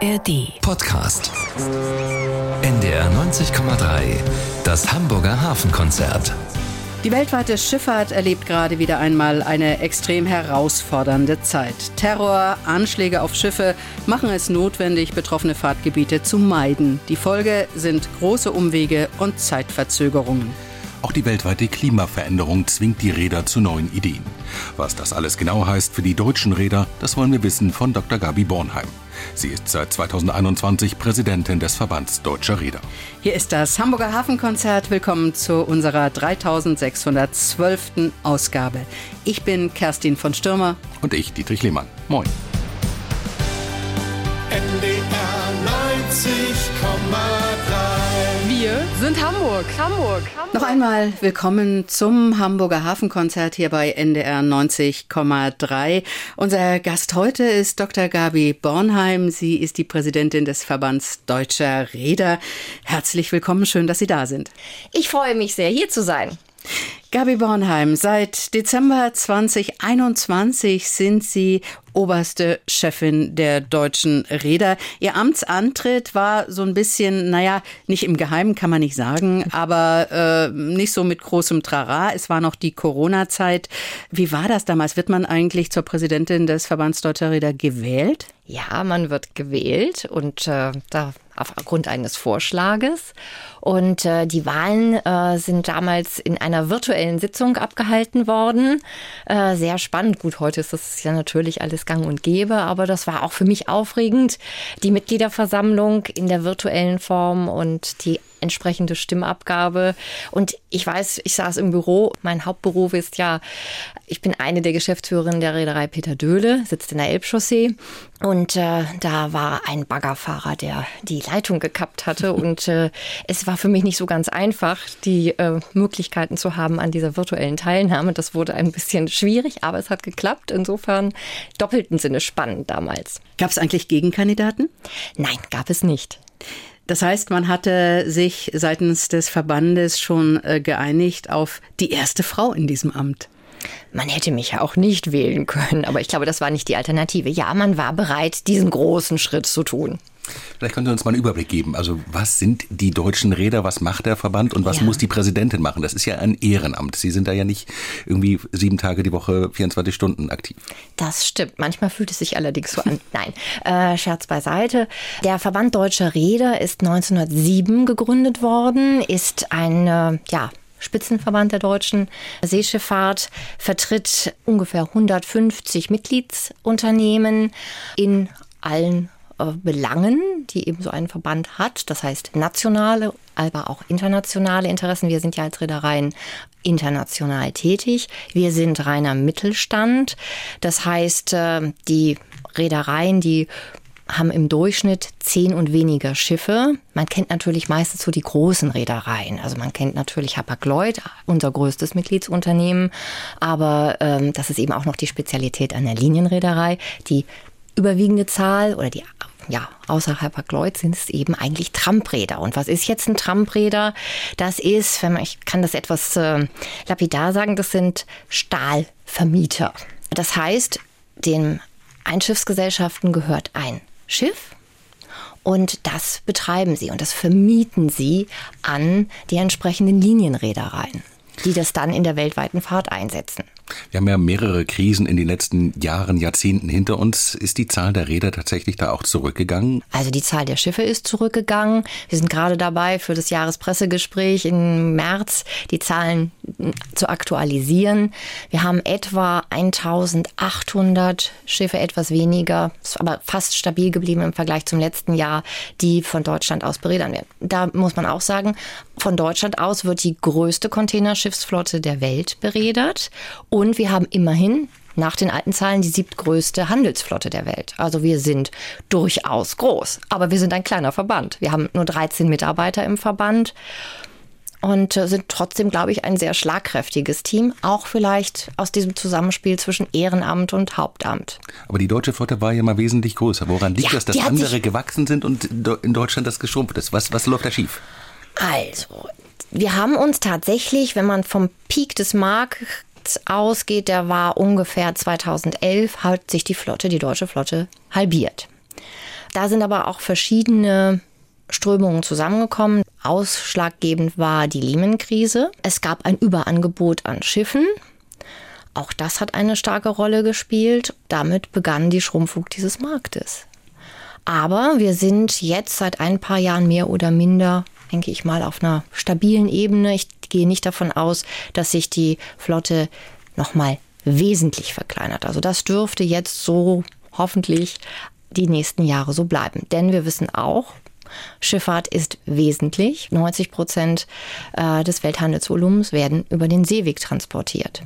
ARD. Podcast. NDR 90,3. Das Hamburger Hafenkonzert. Die weltweite Schifffahrt erlebt gerade wieder einmal eine extrem herausfordernde Zeit. Terror, Anschläge auf Schiffe machen es notwendig, betroffene Fahrtgebiete zu meiden. Die Folge sind große Umwege und Zeitverzögerungen. Auch die weltweite Klimaveränderung zwingt die Räder zu neuen Ideen. Was das alles genau heißt für die deutschen Räder, das wollen wir wissen von Dr. Gabi Bornheim. Sie ist seit 2021 Präsidentin des Verbands Deutscher Räder. Hier ist das Hamburger Hafenkonzert. Willkommen zu unserer 3612. Ausgabe. Ich bin Kerstin von Stürmer. Und ich, Dietrich Lehmann. Moin. NDR 90,3 Wir sind Hamburg. Hamburg. Hamburg. Noch einmal willkommen zum Hamburger Hafenkonzert hier bei NDR 90,3. Unser Gast heute ist Dr. Gabi Bornheim. Sie ist die Präsidentin des Verbands Deutscher Räder. Herzlich willkommen, schön, dass Sie da sind. Ich freue mich sehr, hier zu sein. Gabi Bornheim, seit Dezember 2021 sind Sie oberste Chefin der deutschen Räder. Ihr Amtsantritt war so ein bisschen, naja, nicht im Geheimen kann man nicht sagen, aber äh, nicht so mit großem Trara. Es war noch die Corona-Zeit. Wie war das damals? Wird man eigentlich zur Präsidentin des Verbands Deutscher Räder gewählt? Ja, man wird gewählt und äh, da aufgrund eines Vorschlages. Und äh, die Wahlen äh, sind damals in einer virtuellen Sitzung abgehalten worden. Äh, sehr spannend. Gut, heute ist das ja natürlich alles gang und gäbe, aber das war auch für mich aufregend. Die Mitgliederversammlung in der virtuellen Form und die entsprechende Stimmabgabe. Und ich weiß, ich saß im Büro. Mein Hauptberuf ist ja, ich bin eine der Geschäftsführerinnen der Reederei Peter Döhle, sitzt in der Elbchaussee. Und äh, da war ein Baggerfahrer, der die Leitung gekappt hatte. Und äh, es war für mich nicht so ganz einfach, die äh, Möglichkeiten zu haben an dieser virtuellen Teilnahme. Das wurde ein bisschen schwierig, aber es hat geklappt. Insofern doppelten Sinne spannend damals. Gab es eigentlich Gegenkandidaten? Nein, gab es nicht. Das heißt, man hatte sich seitens des Verbandes schon äh, geeinigt auf die erste Frau in diesem Amt. Man hätte mich ja auch nicht wählen können, aber ich glaube, das war nicht die Alternative. Ja, man war bereit, diesen großen Schritt zu tun. Vielleicht können Sie uns mal einen Überblick geben. Also was sind die deutschen Räder, was macht der Verband und was Ja. muss die Präsidentin machen? Das ist ja ein Ehrenamt. Sie sind da ja nicht irgendwie sieben Tage die Woche, 24 Stunden aktiv. Das stimmt. Manchmal fühlt es sich allerdings so an. Nein, äh, Scherz beiseite. Der Verband Deutscher Räder ist 1907 gegründet worden, ist ein, äh, ja, Spitzenverband der deutschen Seeschifffahrt, vertritt ungefähr 150 Mitgliedsunternehmen in allen Belangen, die eben so ein Verband hat. Das heißt nationale, aber auch internationale Interessen. Wir sind ja als Reedereien international tätig. Wir sind reiner Mittelstand. Das heißt, äh, die Reedereien, die haben im Durchschnitt zehn und weniger Schiffe. Man kennt natürlich meistens so die großen Reedereien. Also man kennt natürlich Hapag-Lloyd, unser größtes Mitgliedsunternehmen. Aber ähm, das ist eben auch noch die Spezialität einer Linienreederei. Die überwiegende Zahl oder die ja, außer Hapag-Lloyd sind es eben eigentlich Trampräder. Und was ist jetzt ein Trampräder? Das ist, wenn man, ich kann das etwas äh, lapidar sagen, das sind Stahlvermieter. Das heißt, den Einschiffsgesellschaften gehört ein Schiff und das betreiben sie und das vermieten sie an die entsprechenden Linienreedereien, die das dann in der weltweiten Fahrt einsetzen. Wir haben ja mehrere Krisen in den letzten Jahren, Jahrzehnten hinter uns. Ist die Zahl der Räder tatsächlich da auch zurückgegangen? Also die Zahl der Schiffe ist zurückgegangen. Wir sind gerade dabei, für das Jahrespressegespräch im März die Zahlen zu aktualisieren. Wir haben etwa 1800 Schiffe, etwas weniger, aber fast stabil geblieben im Vergleich zum letzten Jahr, die von Deutschland aus beredern werden. Da muss man auch sagen, von Deutschland aus wird die größte Containerschiffsflotte der Welt beredert. Und wir haben immerhin nach den alten Zahlen die siebtgrößte Handelsflotte der Welt. Also wir sind durchaus groß, aber wir sind ein kleiner Verband. Wir haben nur 13 Mitarbeiter im Verband und äh, sind trotzdem, glaube ich, ein sehr schlagkräftiges Team. Auch vielleicht aus diesem Zusammenspiel zwischen Ehrenamt und Hauptamt. Aber die deutsche Flotte war ja mal wesentlich größer. Woran liegt Ja, das, dass andere gewachsen sind und in Deutschland das geschrumpft ist? Was, was läuft da schief? Also, wir haben uns tatsächlich, wenn man vom Peak des Markts ausgeht, der war ungefähr 2011, hat sich die Flotte, die deutsche Flotte, halbiert. Da sind aber auch verschiedene Strömungen zusammengekommen. Ausschlaggebend war die Lehman-Krise. Es gab ein Überangebot an Schiffen. Auch das hat eine starke Rolle gespielt. Damit begann die Schrumpfung dieses Marktes. Aber wir sind jetzt seit ein paar Jahren mehr oder minder, denke ich mal, auf einer stabilen Ebene. Ich gehe nicht davon aus, dass sich die Flotte nochmal wesentlich verkleinert. Also das dürfte jetzt so hoffentlich die nächsten Jahre so bleiben. Denn wir wissen auch, Schifffahrt ist wesentlich. 90 Prozent äh, des Welthandelsvolumens werden über den Seeweg transportiert.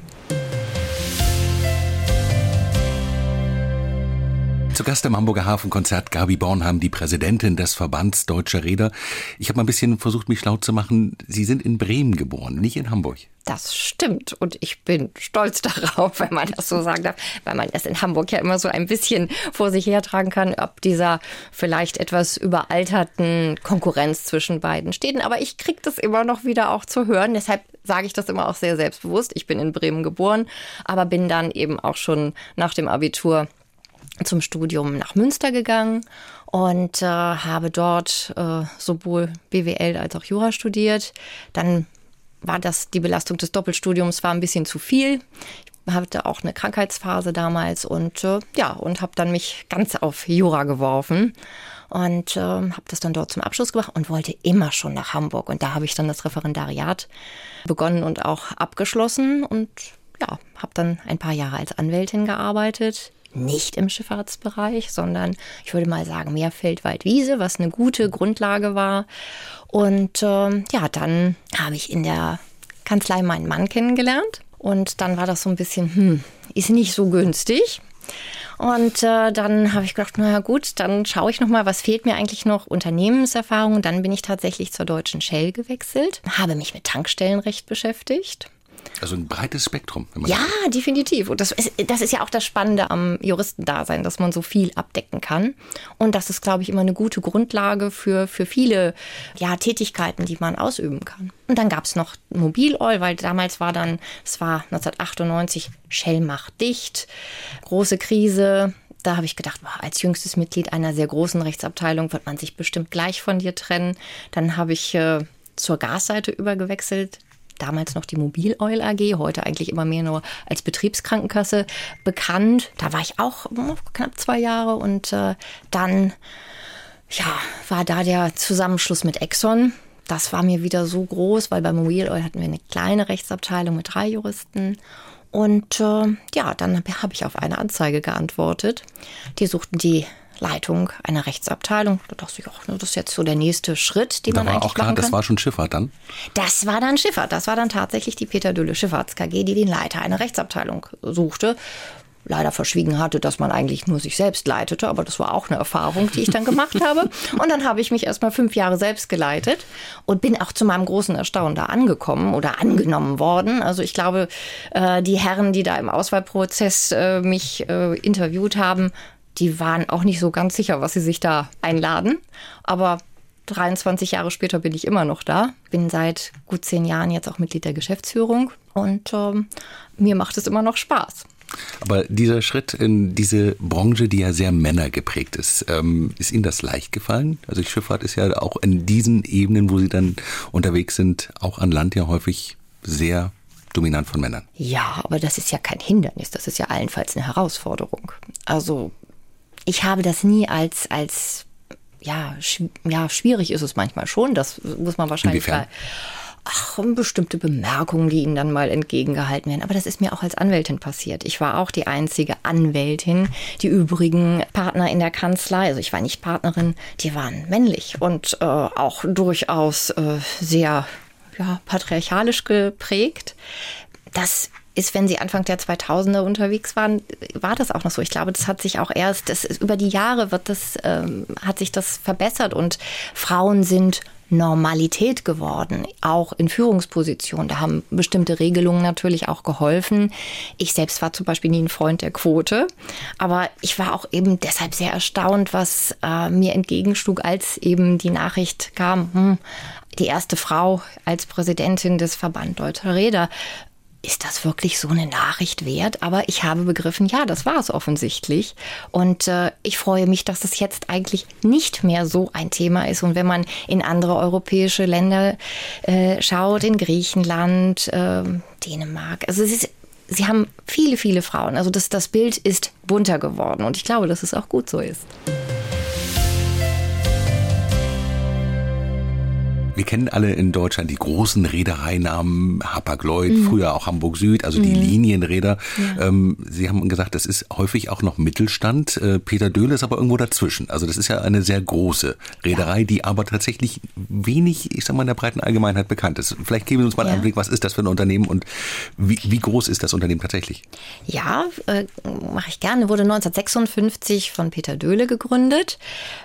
Zu Gast im Hamburger Hafenkonzert Gabi Bornheim, die Präsidentin des Verbands Deutscher Räder. Ich habe mal ein bisschen versucht, mich schlau zu machen. Sie sind in Bremen geboren, nicht in Hamburg. Das stimmt und ich bin stolz darauf, wenn man das so sagen darf, weil man das in Hamburg ja immer so ein bisschen vor sich hertragen kann, ob dieser vielleicht etwas überalterten Konkurrenz zwischen beiden Städten. Aber ich kriege das immer noch wieder auch zu hören. Deshalb sage ich das immer auch sehr selbstbewusst. Ich bin in Bremen geboren, aber bin dann eben auch schon nach dem Abitur zum Studium nach Münster gegangen und äh, habe dort äh, sowohl BWL als auch Jura studiert. Dann war das die Belastung des Doppelstudiums war ein bisschen zu viel. Ich hatte auch eine Krankheitsphase damals und äh, ja und habe dann mich ganz auf Jura geworfen und äh, habe das dann dort zum Abschluss gemacht und wollte immer schon nach Hamburg und da habe ich dann das Referendariat begonnen und auch abgeschlossen und ja, habe dann ein paar Jahre als Anwältin gearbeitet nicht im Schifffahrtsbereich, sondern ich würde mal sagen mehr Feldwald-Wiese, was eine gute Grundlage war. Und äh, ja, dann habe ich in der Kanzlei meinen Mann kennengelernt. Und dann war das so ein bisschen, hm, ist nicht so günstig. Und äh, dann habe ich gedacht, naja gut, dann schaue ich noch mal, was fehlt mir eigentlich noch? Unternehmenserfahrung. Dann bin ich tatsächlich zur deutschen Shell gewechselt, habe mich mit Tankstellenrecht beschäftigt also ein breites Spektrum. ja, definitiv. Und das ist, das ist ja auch das Spannende am Juristendasein, dass man so viel abdecken kann. Und das ist, glaube ich, immer eine gute Grundlage für, für viele ja, Tätigkeiten, die man ausüben kann. Und dann gab es noch Mobiloil, weil damals war dann, es war 1998, Shell macht dicht, große Krise, da habe ich gedacht, als jüngstes Mitglied einer sehr großen Rechtsabteilung wird man sich bestimmt gleich von dir trennen. Dann habe ich äh, zur Gasseite übergewechselt damals noch die Mobil Oil AG, heute eigentlich immer mehr nur als Betriebskrankenkasse bekannt. Da war ich auch knapp zwei Jahre und äh, dann ja, war da der Zusammenschluss mit Exxon. Das war mir wieder so groß, weil bei Mobil Oil hatten wir eine kleine Rechtsabteilung mit drei Juristen. Und äh, ja, dann habe ich auf eine Anzeige geantwortet. Die suchten die Leitung einer Rechtsabteilung. Da dachte ich, ach, das ist jetzt so der nächste Schritt, den da man war eigentlich auch klar, machen kann. Das war schon Schifffahrt dann? Das war dann Schifffahrt. Das war dann tatsächlich die Peter Dülle Schifffahrts KG, die den Leiter einer Rechtsabteilung suchte leider verschwiegen hatte, dass man eigentlich nur sich selbst leitete. Aber das war auch eine Erfahrung, die ich dann gemacht habe. Und dann habe ich mich erst mal fünf Jahre selbst geleitet und bin auch zu meinem großen Erstaunen da angekommen oder angenommen worden. Also ich glaube, äh, die Herren, die da im Auswahlprozess äh, mich äh, interviewt haben, die waren auch nicht so ganz sicher, was sie sich da einladen. Aber 23 Jahre später bin ich immer noch da. Bin seit gut zehn Jahren jetzt auch Mitglied der Geschäftsführung und ähm, mir macht es immer noch Spaß. Aber dieser Schritt in diese Branche, die ja sehr männergeprägt ist, ähm, ist Ihnen das leicht gefallen? Also die Schifffahrt ist ja auch in diesen Ebenen, wo Sie dann unterwegs sind, auch an Land ja häufig sehr dominant von Männern. Ja, aber das ist ja kein Hindernis, das ist ja allenfalls eine Herausforderung. Also ich habe das nie als, als ja, sch ja, schwierig ist es manchmal schon. Das muss man wahrscheinlich Inwiefern? ach, bestimmte Bemerkungen, die ihnen dann mal entgegengehalten werden. Aber das ist mir auch als Anwältin passiert. Ich war auch die einzige Anwältin. Die übrigen Partner in der Kanzlei, also ich war nicht Partnerin, die waren männlich und äh, auch durchaus äh, sehr ja, patriarchalisch geprägt. Das ist, wenn sie Anfang der 2000er unterwegs waren, war das auch noch so. Ich glaube, das hat sich auch erst, das ist, über die Jahre wird das, ähm, hat sich das verbessert und Frauen sind Normalität geworden, auch in Führungspositionen. Da haben bestimmte Regelungen natürlich auch geholfen. Ich selbst war zum Beispiel nie ein Freund der Quote, aber ich war auch eben deshalb sehr erstaunt, was äh, mir entgegenschlug, als eben die Nachricht kam, hm, die erste Frau als Präsidentin des Verband Deutscher Räder ist das wirklich so eine Nachricht wert? Aber ich habe begriffen, ja, das war es offensichtlich. Und äh, ich freue mich, dass es jetzt eigentlich nicht mehr so ein Thema ist. Und wenn man in andere europäische Länder äh, schaut, in Griechenland, äh, Dänemark, also es ist Sie haben viele, viele Frauen. Also das, das Bild ist bunter geworden und ich glaube, dass es auch gut so ist. Wir kennen alle in Deutschland die großen Reedereinamen, Hapag-Lloyd, mhm. früher auch Hamburg Süd, also mhm. die Linienräder. Ja. Ähm, Sie haben gesagt, das ist häufig auch noch Mittelstand. Äh, Peter Döhle ist aber irgendwo dazwischen. Also das ist ja eine sehr große Reederei, ja. die aber tatsächlich wenig, ich sag mal, in der breiten Allgemeinheit bekannt ist. Vielleicht geben Sie uns mal einen ja. Einblick, was ist das für ein Unternehmen und wie, wie groß ist das Unternehmen tatsächlich? Ja, äh, mache ich gerne. Wurde 1956 von Peter Döhle gegründet,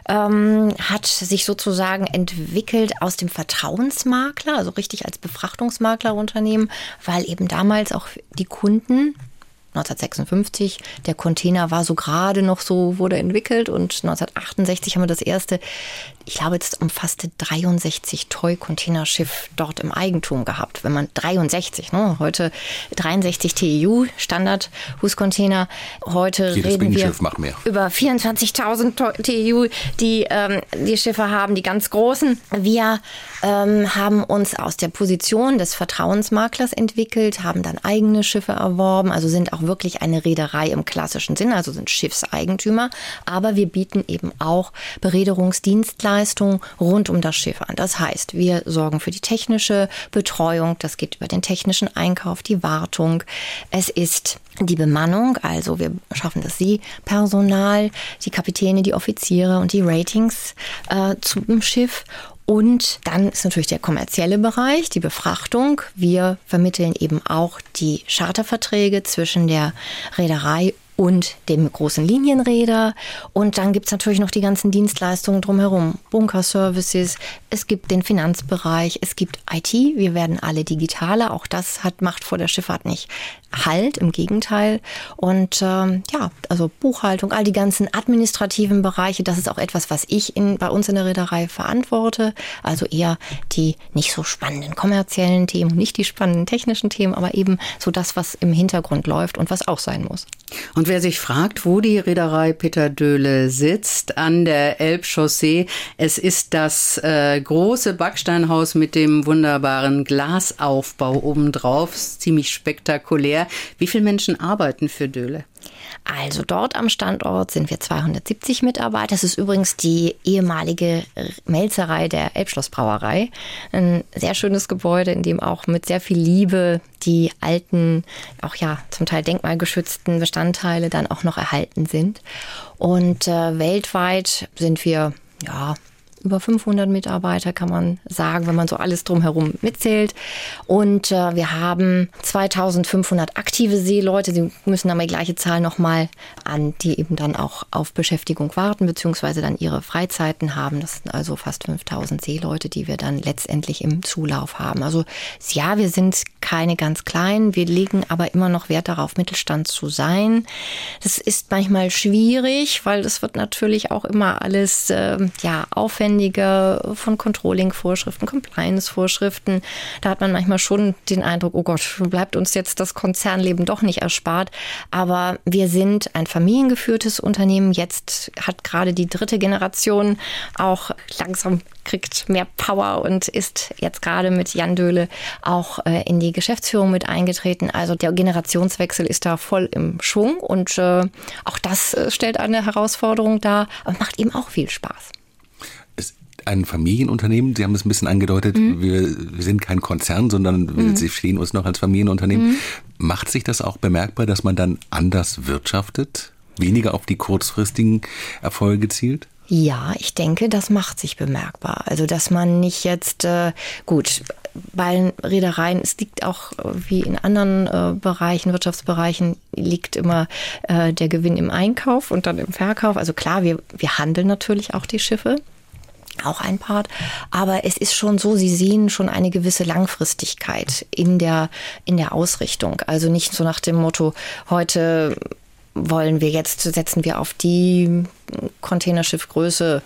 ähm, hat sich sozusagen entwickelt aus dem Vertrauensmakler, also richtig als Befrachtungsmaklerunternehmen, weil eben damals auch die Kunden 1956. Der Container war so gerade noch so, wurde entwickelt und 1968 haben wir das erste ich glaube, jetzt umfasste 63 Toy-Containerschiff dort im Eigentum gehabt. Wenn man 63, ne, heute 63 TEU Standard Huscontainer. Heute Jedes reden wir über 24.000 TEU, die ähm, die Schiffe haben, die ganz großen. Wir ähm, haben uns aus der Position des Vertrauensmaklers entwickelt, haben dann eigene Schiffe erworben, also sind auch wirklich eine Reederei im klassischen Sinn, also sind Schiffseigentümer. Aber wir bieten eben auch Bereederungsdienstleistungen Dienstleistungen rund um das Schiff an. Das heißt, wir sorgen für die technische Betreuung, das geht über den technischen Einkauf, die Wartung. Es ist die Bemannung, also wir schaffen das Sie, Personal, die Kapitäne, die Offiziere und die Ratings äh, zum Schiff. Und dann ist natürlich der kommerzielle Bereich, die Befrachtung. Wir vermitteln eben auch die Charterverträge zwischen der Reederei und dem großen Linienräder. Und dann gibt's natürlich noch die ganzen Dienstleistungen drumherum. Bunkerservices, es gibt den Finanzbereich, es gibt IT. Wir werden alle digitaler. Auch das hat, macht vor der Schifffahrt nicht Halt, im Gegenteil. Und ähm, ja, also Buchhaltung, all die ganzen administrativen Bereiche, das ist auch etwas, was ich in, bei uns in der Reederei verantworte. Also eher die nicht so spannenden kommerziellen Themen, nicht die spannenden technischen Themen, aber eben so das, was im Hintergrund läuft und was auch sein muss. Und wer sich fragt, wo die Reederei Peter Döhle sitzt, an der Elbchaussee, es ist das äh, große Backsteinhaus mit dem wunderbaren Glasaufbau obendrauf, ziemlich spektakulär. Wie viele Menschen arbeiten für Döhle? Also dort am Standort sind wir 270 Mitarbeiter. Das ist übrigens die ehemalige Melzerei der Elbschlossbrauerei. Ein sehr schönes Gebäude, in dem auch mit sehr viel Liebe die alten, auch ja zum Teil denkmalgeschützten Bestandteile dann auch noch erhalten sind. Und äh, weltweit sind wir ja über 500 Mitarbeiter, kann man sagen, wenn man so alles drumherum mitzählt. Und äh, wir haben 2500 aktive Seeleute. Sie müssen aber die gleiche Zahl nochmal an, die eben dann auch auf Beschäftigung warten, beziehungsweise dann ihre Freizeiten haben. Das sind also fast 5000 Seeleute, die wir dann letztendlich im Zulauf haben. Also ja, wir sind keine ganz kleinen. Wir legen aber immer noch Wert darauf, Mittelstand zu sein. Das ist manchmal schwierig, weil das wird natürlich auch immer alles äh, ja aufwendig aufwendiger von Controlling-Vorschriften, Compliance-Vorschriften. Da hat man manchmal schon den Eindruck, oh Gott, bleibt uns jetzt das Konzernleben doch nicht erspart. Aber wir sind ein familiengeführtes Unternehmen. Jetzt hat gerade die dritte Generation auch langsam kriegt mehr Power und ist jetzt gerade mit Jan Döhle auch äh, in die Geschäftsführung mit eingetreten. Also der Generationswechsel ist da voll im Schwung und äh, auch das äh, stellt eine Herausforderung dar, aber macht eben auch viel Spaß ein Familienunternehmen. Sie haben es ein bisschen angedeutet, mhm. wir, wir, sind kein Konzern, sondern mhm. Sie stehen uns noch als Familienunternehmen. Mhm. Macht sich das auch bemerkbar, dass man dann anders wirtschaftet, weniger auf die kurzfristigen Erfolge zielt? Ja, ich denke, das macht sich bemerkbar. Also, dass man nicht jetzt, äh, gut, bei Reedereien, es liegt auch äh, wie in anderen äh, Bereichen, Wirtschaftsbereichen, liegt immer äh, der Gewinn im Einkauf und dann im Verkauf. Also klar, wir, wir handeln natürlich auch die Schiffe auch ein Part. Aber es ist schon so, Sie sehen schon eine gewisse Langfristigkeit in der, in der Ausrichtung. Also nicht so nach dem Motto, heute wollen wir jetzt, setzen wir auf die Containerschiffgröße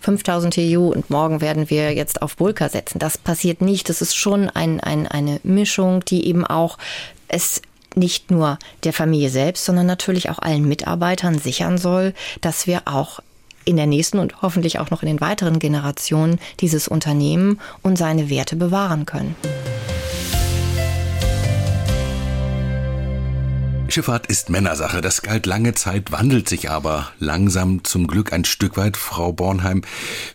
5000 TU und morgen werden wir jetzt auf Bulka setzen. Das passiert nicht. Das ist schon ein, ein, eine Mischung, die eben auch es nicht nur der Familie selbst, sondern natürlich auch allen Mitarbeitern sichern soll, dass wir auch in der nächsten und hoffentlich auch noch in den weiteren Generationen dieses Unternehmen und seine Werte bewahren können. Schifffahrt ist Männersache. Das galt lange Zeit, wandelt sich aber langsam zum Glück ein Stück weit. Frau Bornheim,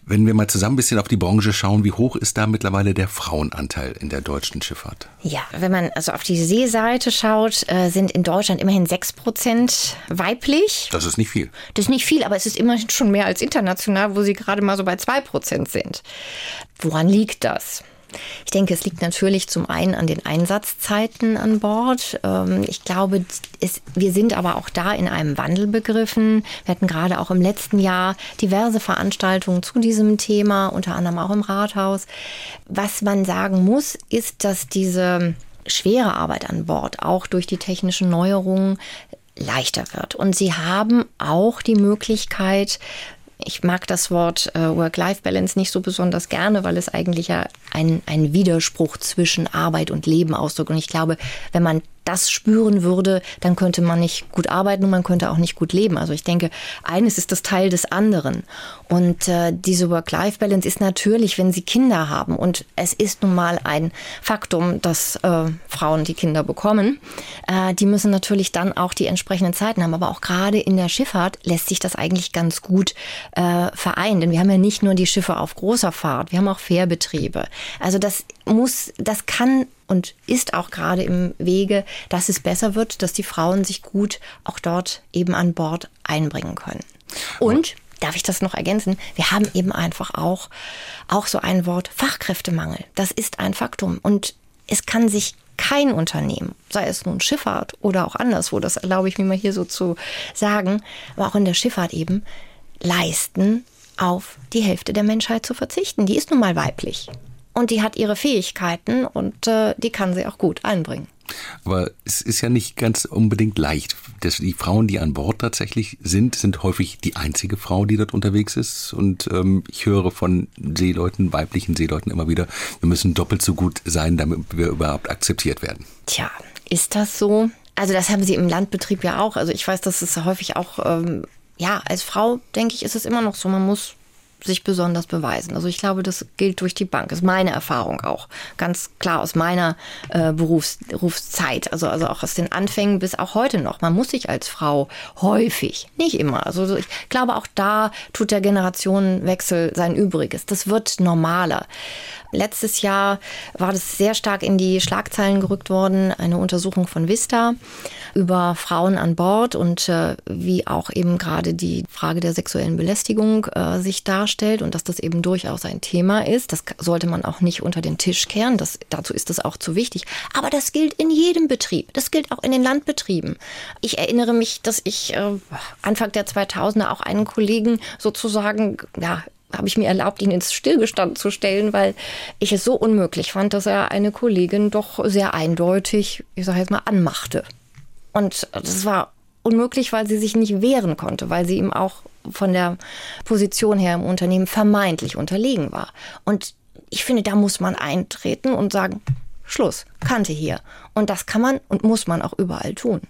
wenn wir mal zusammen ein bisschen auf die Branche schauen, wie hoch ist da mittlerweile der Frauenanteil in der deutschen Schifffahrt? Ja, wenn man also auf die Seeseite schaut, äh, sind in Deutschland immerhin 6 Prozent weiblich. Das ist nicht viel. Das ist nicht viel, aber es ist immerhin schon mehr als international, wo sie gerade mal so bei 2 Prozent sind. Woran liegt das? Ich denke, es liegt natürlich zum einen an den Einsatzzeiten an Bord. Ähm, ich glaube, es, wir sind aber auch da in einem Wandel begriffen. Wir hatten gerade auch im letzten Jahr diverse Veranstaltungen zu diesem Thema, unter anderem auch im Rathaus. Was man sagen muss, ist, dass diese schwere Arbeit an Bord auch durch die technischen Neuerungen leichter wird. Und sie haben auch die Möglichkeit, ich mag das Wort äh, Work-Life-Balance nicht so besonders gerne, weil es eigentlich ja einen Widerspruch zwischen Arbeit und Leben ausdrückt. Und ich glaube, wenn man das spüren würde, dann könnte man nicht gut arbeiten und man könnte auch nicht gut leben. Also ich denke, eines ist das Teil des anderen. Und äh, diese Work-Life-Balance ist natürlich, wenn sie Kinder haben. Und es ist nun mal ein Faktum, dass äh, Frauen die Kinder bekommen. Äh, die müssen natürlich dann auch die entsprechenden Zeiten haben. Aber auch gerade in der Schifffahrt lässt sich das eigentlich ganz gut äh, vereinen. Denn wir haben ja nicht nur die Schiffe auf großer Fahrt, wir haben auch Fährbetriebe. Also das muss, das kann und ist auch gerade im Wege, dass es besser wird, dass die Frauen sich gut auch dort eben an Bord einbringen können. Und darf ich das noch ergänzen? Wir haben eben einfach auch, auch so ein Wort Fachkräftemangel. Das ist ein Faktum. Und es kann sich kein Unternehmen, sei es nun Schifffahrt oder auch anderswo, das erlaube ich mir mal hier so zu sagen, aber auch in der Schifffahrt eben, leisten, auf die Hälfte der Menschheit zu verzichten. Die ist nun mal weiblich und die hat ihre Fähigkeiten und äh, die kann sie auch gut einbringen. Aber es ist ja nicht ganz unbedingt leicht. Das, die Frauen, die an Bord tatsächlich sind, sind häufig die einzige Frau, die dort unterwegs ist. Und ähm, ich höre von Seeleuten, weiblichen Seeleuten immer wieder, wir müssen doppelt so gut sein, damit wir überhaupt akzeptiert werden. Tja, ist das so? Also das haben sie im Landbetrieb ja auch. Also ich weiß, dass es häufig auch, ähm, ja, als Frau, denke ich, ist es immer noch so. Man muss sich besonders beweisen. Also ich glaube, das gilt durch die Bank. Ist meine Erfahrung auch. Ganz klar aus meiner äh, Berufs Berufszeit. Also, also auch aus den Anfängen bis auch heute noch. Man muss sich als Frau häufig, nicht immer. Also ich glaube, auch da tut der Generationenwechsel sein Übriges. Das wird normaler. Letztes Jahr war das sehr stark in die Schlagzeilen gerückt worden, eine Untersuchung von Vista über Frauen an Bord und äh, wie auch eben gerade die Frage der sexuellen Belästigung äh, sich darstellt und dass das eben durchaus ein Thema ist. Das sollte man auch nicht unter den Tisch kehren. Das, dazu ist es auch zu wichtig. Aber das gilt in jedem Betrieb. Das gilt auch in den Landbetrieben. Ich erinnere mich, dass ich äh, Anfang der 2000er auch einen Kollegen sozusagen, ja, habe ich mir erlaubt, ihn ins Stillgestand zu stellen, weil ich es so unmöglich fand, dass er eine Kollegin doch sehr eindeutig, ich sage jetzt mal, anmachte. Und das war unmöglich, weil sie sich nicht wehren konnte, weil sie ihm auch von der Position her im Unternehmen vermeintlich unterlegen war. Und ich finde, da muss man eintreten und sagen, Schluss, Kante hier. Und das kann man und muss man auch überall tun.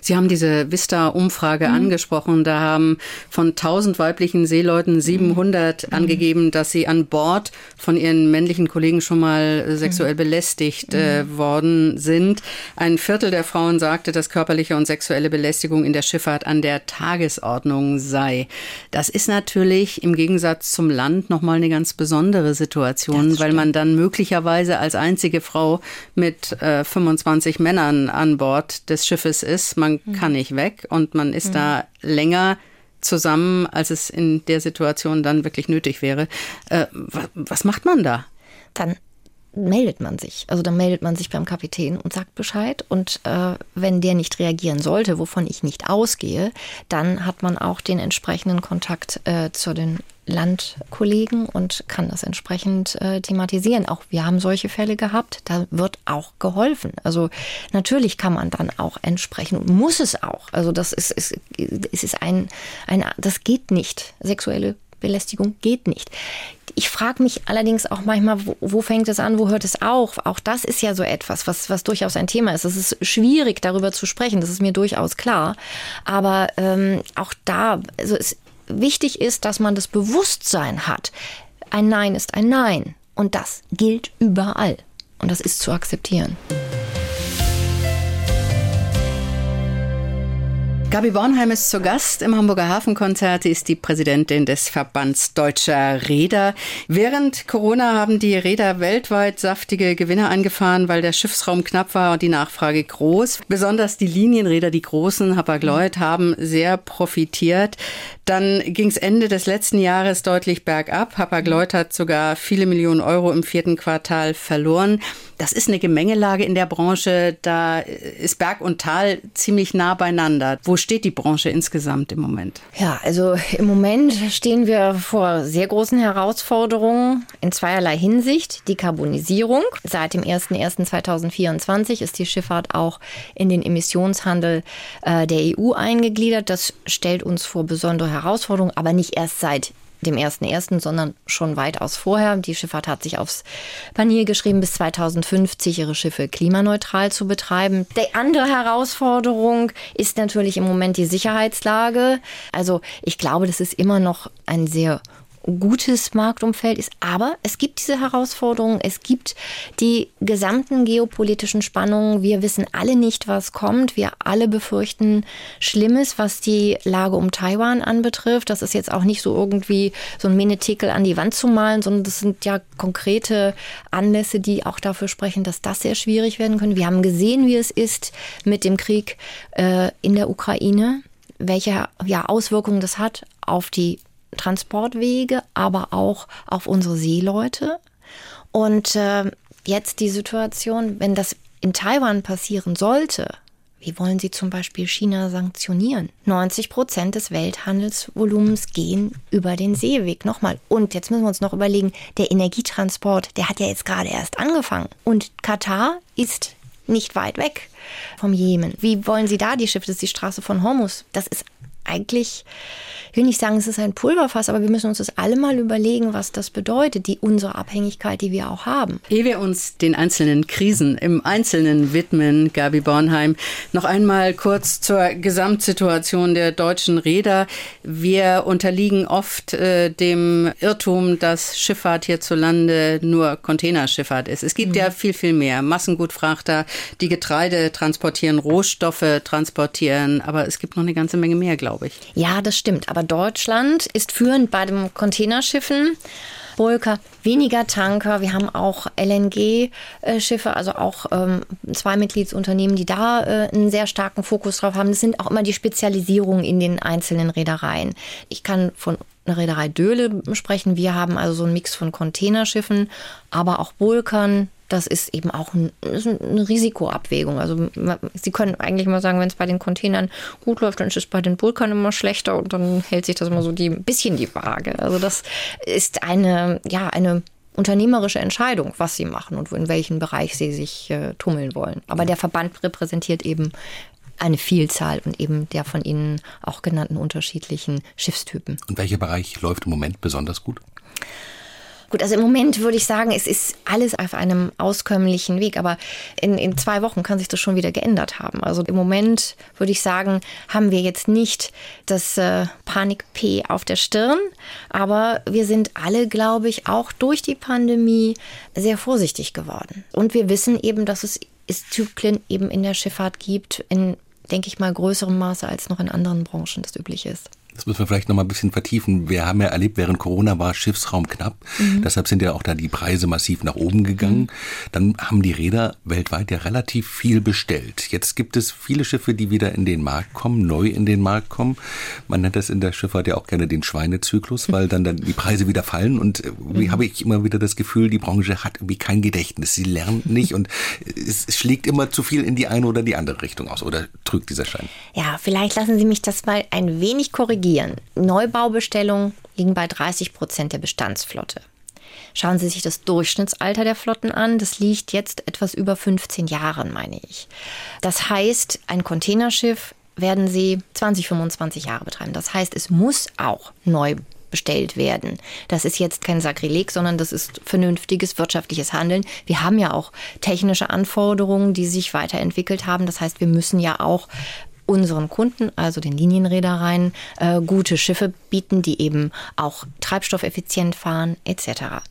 Sie haben diese Vista-Umfrage mhm. angesprochen. Da haben von 1000 weiblichen Seeleuten 700 mhm. angegeben, dass sie an Bord von ihren männlichen Kollegen schon mal äh, sexuell mhm. belästigt äh, mhm. worden sind. Ein Viertel der Frauen sagte, dass körperliche und sexuelle Belästigung in der Schifffahrt an der Tagesordnung sei. Das ist natürlich im Gegensatz zum Land nochmal eine ganz besondere Situation, weil man dann möglicherweise als einzige Frau mit äh, 25 Männern an Bord des Schiffes ist man mhm. kann nicht weg und man ist mhm. da länger zusammen, als es in der Situation dann wirklich nötig wäre. Äh, was, was macht man da? Dann meldet man sich. Also dann meldet man sich beim Kapitän und sagt Bescheid. Und äh, wenn der nicht reagieren sollte, wovon ich nicht ausgehe, dann hat man auch den entsprechenden Kontakt äh, zu den Landkollegen und kann das entsprechend äh, thematisieren. Auch wir haben solche Fälle gehabt, da wird auch geholfen. Also natürlich kann man dann auch entsprechen und muss es auch. Also das ist, ist, ist ein, ein, das geht nicht. Sexuelle Belästigung geht nicht. Ich frage mich allerdings auch manchmal, wo, wo, fängt es an, wo hört es auf? Auch das ist ja so etwas, was, was durchaus ein Thema ist. Es ist schwierig, darüber zu sprechen, das ist mir durchaus klar. Aber ähm, auch da, also es, wichtig ist, dass man das Bewusstsein hat. Ein Nein ist ein Nein. Und das gilt überall. Und das ist zu akzeptieren. Gabi Bornheim ist zu Gast im Hamburger Hafenkonzert. Sie ist die Präsidentin des Verbands Deutscher Räder. Während Corona haben die Räder weltweit saftige Gewinne eingefahren, weil der Schiffsraum knapp war und die Nachfrage groß. Besonders die Linienräder, die großen Hapag-Lloyd, haben sehr profitiert. Dann ging es Ende des letzten Jahres deutlich bergab. Hapag-Lloyd hat sogar viele Millionen Euro im vierten Quartal verloren. Das ist eine Gemengelage in der Branche. Da ist Berg und Tal ziemlich nah beieinander. Wo steht die Branche insgesamt im Moment? Ja, also im Moment stehen wir vor sehr großen Herausforderungen in zweierlei Hinsicht. Die Karbonisierung. Seit dem 01.01.2024 ist die Schifffahrt auch in den Emissionshandel äh, der EU eingegliedert. Das stellt uns vor besondere Herausforderungen, aber nicht erst seit dem 1.1., sondern schon weitaus vorher. Die Schifffahrt hat sich aufs Panier geschrieben, bis 2050 ihre Schiffe klimaneutral zu betreiben. Die andere Herausforderung ist natürlich im Moment die Sicherheitslage. Also ich glaube, das ist immer noch ein sehr gutes Marktumfeld ist. Aber es gibt diese Herausforderungen, es gibt die gesamten geopolitischen Spannungen. Wir wissen alle nicht, was kommt. Wir alle befürchten Schlimmes, was die Lage um Taiwan anbetrifft. Das ist jetzt auch nicht so irgendwie so ein Minetikel an die Wand zu malen, sondern das sind ja konkrete Anlässe, die auch dafür sprechen, dass das sehr schwierig werden könnte. Wir haben gesehen, wie es ist mit dem Krieg äh, in der Ukraine welche ja, Auswirkungen das hat auf die Transportwege, aber auch auf unsere Seeleute. Und äh, jetzt die Situation, wenn das in Taiwan passieren sollte, wie wollen Sie zum Beispiel China sanktionieren? 90 Prozent des Welthandelsvolumens gehen über den Seeweg. Nochmal. Und jetzt müssen wir uns noch überlegen, der Energietransport, der hat ja jetzt gerade erst angefangen. Und Katar ist nicht weit weg vom Jemen. Wie wollen Sie da die Schiffe? Das ist die Straße von Hormus. Das ist eigentlich ich will nicht sagen, es ist ein Pulverfass, aber wir müssen uns das alle mal überlegen, was das bedeutet, die unsere Abhängigkeit, die wir auch haben. Ehe wir uns den einzelnen Krisen im Einzelnen widmen, Gabi Bornheim, noch einmal kurz zur Gesamtsituation der deutschen Räder. Wir unterliegen oft äh, dem Irrtum, dass Schifffahrt hierzulande nur Containerschifffahrt ist. Es gibt mhm. ja viel, viel mehr. Massengutfrachter, die Getreide transportieren, Rohstoffe transportieren, aber es gibt noch eine ganze Menge mehr, glaube ich. Ja, das stimmt. Aber Deutschland ist führend bei den Containerschiffen. Bulka, weniger Tanker. Wir haben auch LNG-Schiffe, also auch ähm, zwei Mitgliedsunternehmen, die da äh, einen sehr starken Fokus drauf haben. Das sind auch immer die Spezialisierungen in den einzelnen Reedereien. Ich kann von einer Reederei Döhle sprechen. Wir haben also so einen Mix von Containerschiffen, aber auch Bulkern, das ist eben auch ein, ist eine Risikoabwägung. Also Sie können eigentlich mal sagen, wenn es bei den Containern gut läuft, dann ist es bei den Vulkan immer schlechter und dann hält sich das immer so die, ein bisschen die Waage. Also das ist eine, ja, eine unternehmerische Entscheidung, was sie machen und in welchem Bereich sie sich äh, tummeln wollen. Aber der Verband repräsentiert eben eine Vielzahl und eben der von Ihnen auch genannten unterschiedlichen Schiffstypen. Und welcher Bereich läuft im Moment besonders gut? Gut, also im Moment würde ich sagen, es ist alles auf einem auskömmlichen Weg, aber in, in zwei Wochen kann sich das schon wieder geändert haben. Also im Moment würde ich sagen, haben wir jetzt nicht das äh, Panik-P auf der Stirn, aber wir sind alle, glaube ich, auch durch die Pandemie sehr vorsichtig geworden. Und wir wissen eben, dass es Zyklen eben in der Schifffahrt gibt, in, denke ich mal, größerem Maße als noch in anderen Branchen das üblich ist. Das müssen wir vielleicht noch mal ein bisschen vertiefen. Wir haben ja erlebt, während Corona war Schiffsraum knapp. Mhm. Deshalb sind ja auch da die Preise massiv nach oben gegangen. Mhm. Dann haben die Räder weltweit ja relativ viel bestellt. Jetzt gibt es viele Schiffe, die wieder in den Markt kommen, neu in den Markt kommen. Man nennt das in der Schifffahrt ja auch gerne den Schweinezyklus, weil dann, dann die Preise wieder fallen. Und wie mhm. habe ich immer wieder das Gefühl, die Branche hat irgendwie kein Gedächtnis. Sie lernt nicht und es schlägt immer zu viel in die eine oder die andere Richtung aus. Oder trügt dieser Schein? Ja, vielleicht lassen Sie mich das mal ein wenig korrigieren korrigieren. Neubaubestellungen liegen bei 30 Prozent der Bestandsflotte. Schauen Sie sich das Durchschnittsalter der Flotten an. Das liegt jetzt etwas über 15 Jahren, meine ich. Das heißt, ein Containerschiff werden Sie 20, 25 Jahre betreiben. Das heißt, es muss auch neu bestellt werden. Das ist jetzt kein Sakrileg, sondern das ist vernünftiges wirtschaftliches Handeln. Wir haben ja auch technische Anforderungen, die sich weiterentwickelt haben. Das heißt, wir müssen ja auch unseren Kunden, also den Linienreedereien, äh, gute Schiffe bieten, die eben auch treibstoffeffizient fahren etc.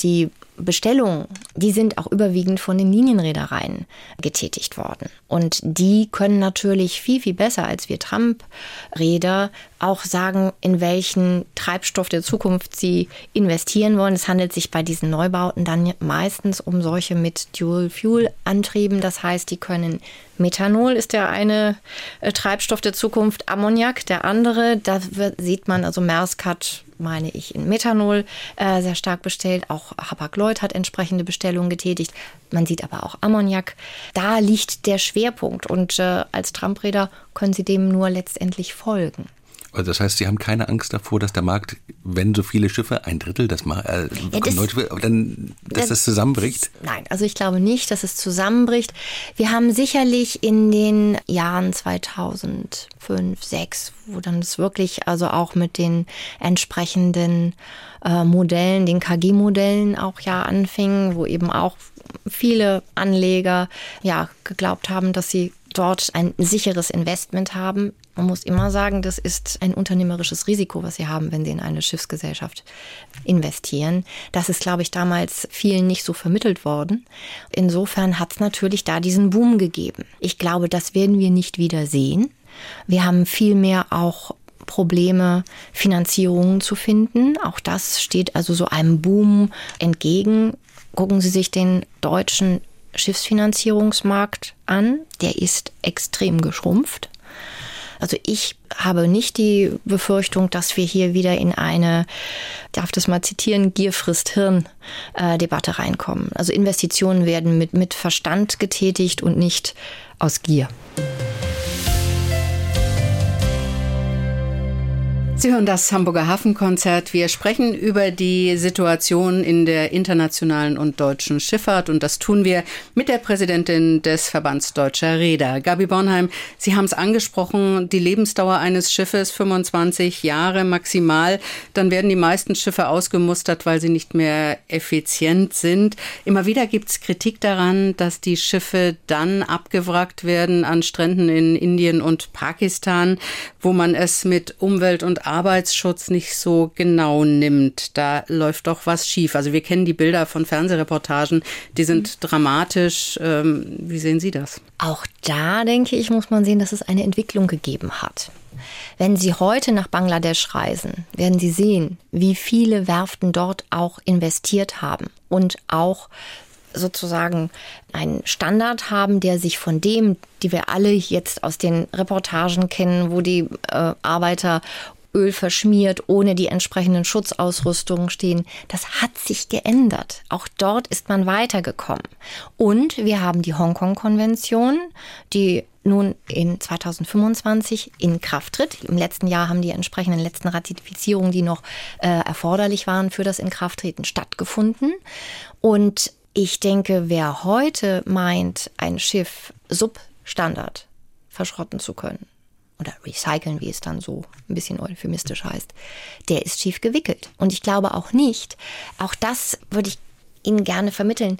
Die Bestellungen, die sind auch überwiegend von den Linienreedereien getätigt worden. Und die können natürlich viel, viel besser als wir Trump-Räder auch sagen, in welchen Treibstoff der Zukunft sie investieren wollen. Es handelt sich bei diesen Neubauten dann meistens um solche mit Dual-Fuel-Antrieben. Das heißt, die können Methanol ist der eine äh, Treibstoff der Zukunft, Ammoniak der andere. Da sieht man, also Maersk hat meine ich, in Methanol äh, sehr stark bestellt. Auch Hapag-Lloyd hat entsprechende Bestellungen getätigt. Man sieht aber auch Ammoniak. Da liegt der Schwerpunkt und äh, als Trump-Räder können Sie dem nur letztendlich folgen. Also das heißt, Sie haben keine Angst davor, dass der Markt, wenn so viele Schiffe, ein Drittel, das mal, äh, ja, das, Leute, dann, dass das, das zusammenbricht? Nein, also ich glaube nicht, dass es zusammenbricht. Wir haben sicherlich in den Jahren 2005, 2006, wo dann es wirklich also auch mit den entsprechenden äh, Modellen, den KG-Modellen auch ja anfing, wo eben auch viele Anleger ja geglaubt haben, dass sie dort ein sicheres Investment haben. Man muss immer sagen, das ist ein unternehmerisches Risiko, was sie haben, wenn sie in eine Schiffsgesellschaft investieren. Das ist, glaube ich, damals vielen nicht so vermittelt worden. Insofern hat es natürlich da diesen Boom gegeben. Ich glaube, das werden wir nicht wieder sehen. Wir haben vielmehr auch Probleme, Finanzierungen zu finden. Auch das steht also so einem Boom entgegen. Gucken Sie sich den deutschen Schiffsfinanzierungsmarkt an. Der ist extrem geschrumpft. Also ich habe nicht die Befürchtung, dass wir hier wieder in eine, darf das mal zitieren, Gier frisst Hirn äh, Debatte reinkommen. Also Investitionen werden mit, mit Verstand getätigt und nicht aus Gier. Sie hören das Hamburger Hafenkonzert. Wir sprechen über die Situation in der internationalen und deutschen Schifffahrt und das tun wir mit der Präsidentin des Verbands Deutscher Räder. Gabi Bornheim, Sie haben es angesprochen, die Lebensdauer eines Schiffes 25 Jahre maximal. Dann werden die meisten Schiffe ausgemustert, weil sie nicht mehr effizient sind. Immer wieder gibt es Kritik daran, dass die Schiffe dann abgewrackt werden an Stränden in Indien und Pakistan, wo man es mit Umwelt und Arbeitsschutz nicht so genau nimmt. Da läuft doch was schief. Also wir kennen die Bilder von Fernsehreportagen, die sind mhm. dramatisch. Ähm, wie sehen Sie das? Auch da, denke ich, muss man sehen, dass es eine Entwicklung gegeben hat. Wenn Sie heute nach Bangladesch reisen, werden Sie sehen, wie viele Werften dort auch investiert haben und auch sozusagen einen Standard haben, der sich von dem, die wir alle jetzt aus den Reportagen kennen, wo die äh, Arbeiter Öl verschmiert, ohne die entsprechenden Schutzausrüstungen stehen. Das hat sich geändert. Auch dort ist man weitergekommen. Und wir haben die Hongkong-Konvention, die nun in 2025 in Kraft tritt. Im letzten Jahr haben die entsprechenden letzten Ratifizierungen, die noch äh, erforderlich waren für das Inkrafttreten, stattgefunden. Und ich denke, wer heute meint, ein Schiff Substandard verschrotten zu können, oder recyceln, wie es dann so ein bisschen euphemistisch heißt, der ist schief gewickelt. Und ich glaube auch nicht, auch das würde ich Ihnen gerne vermitteln.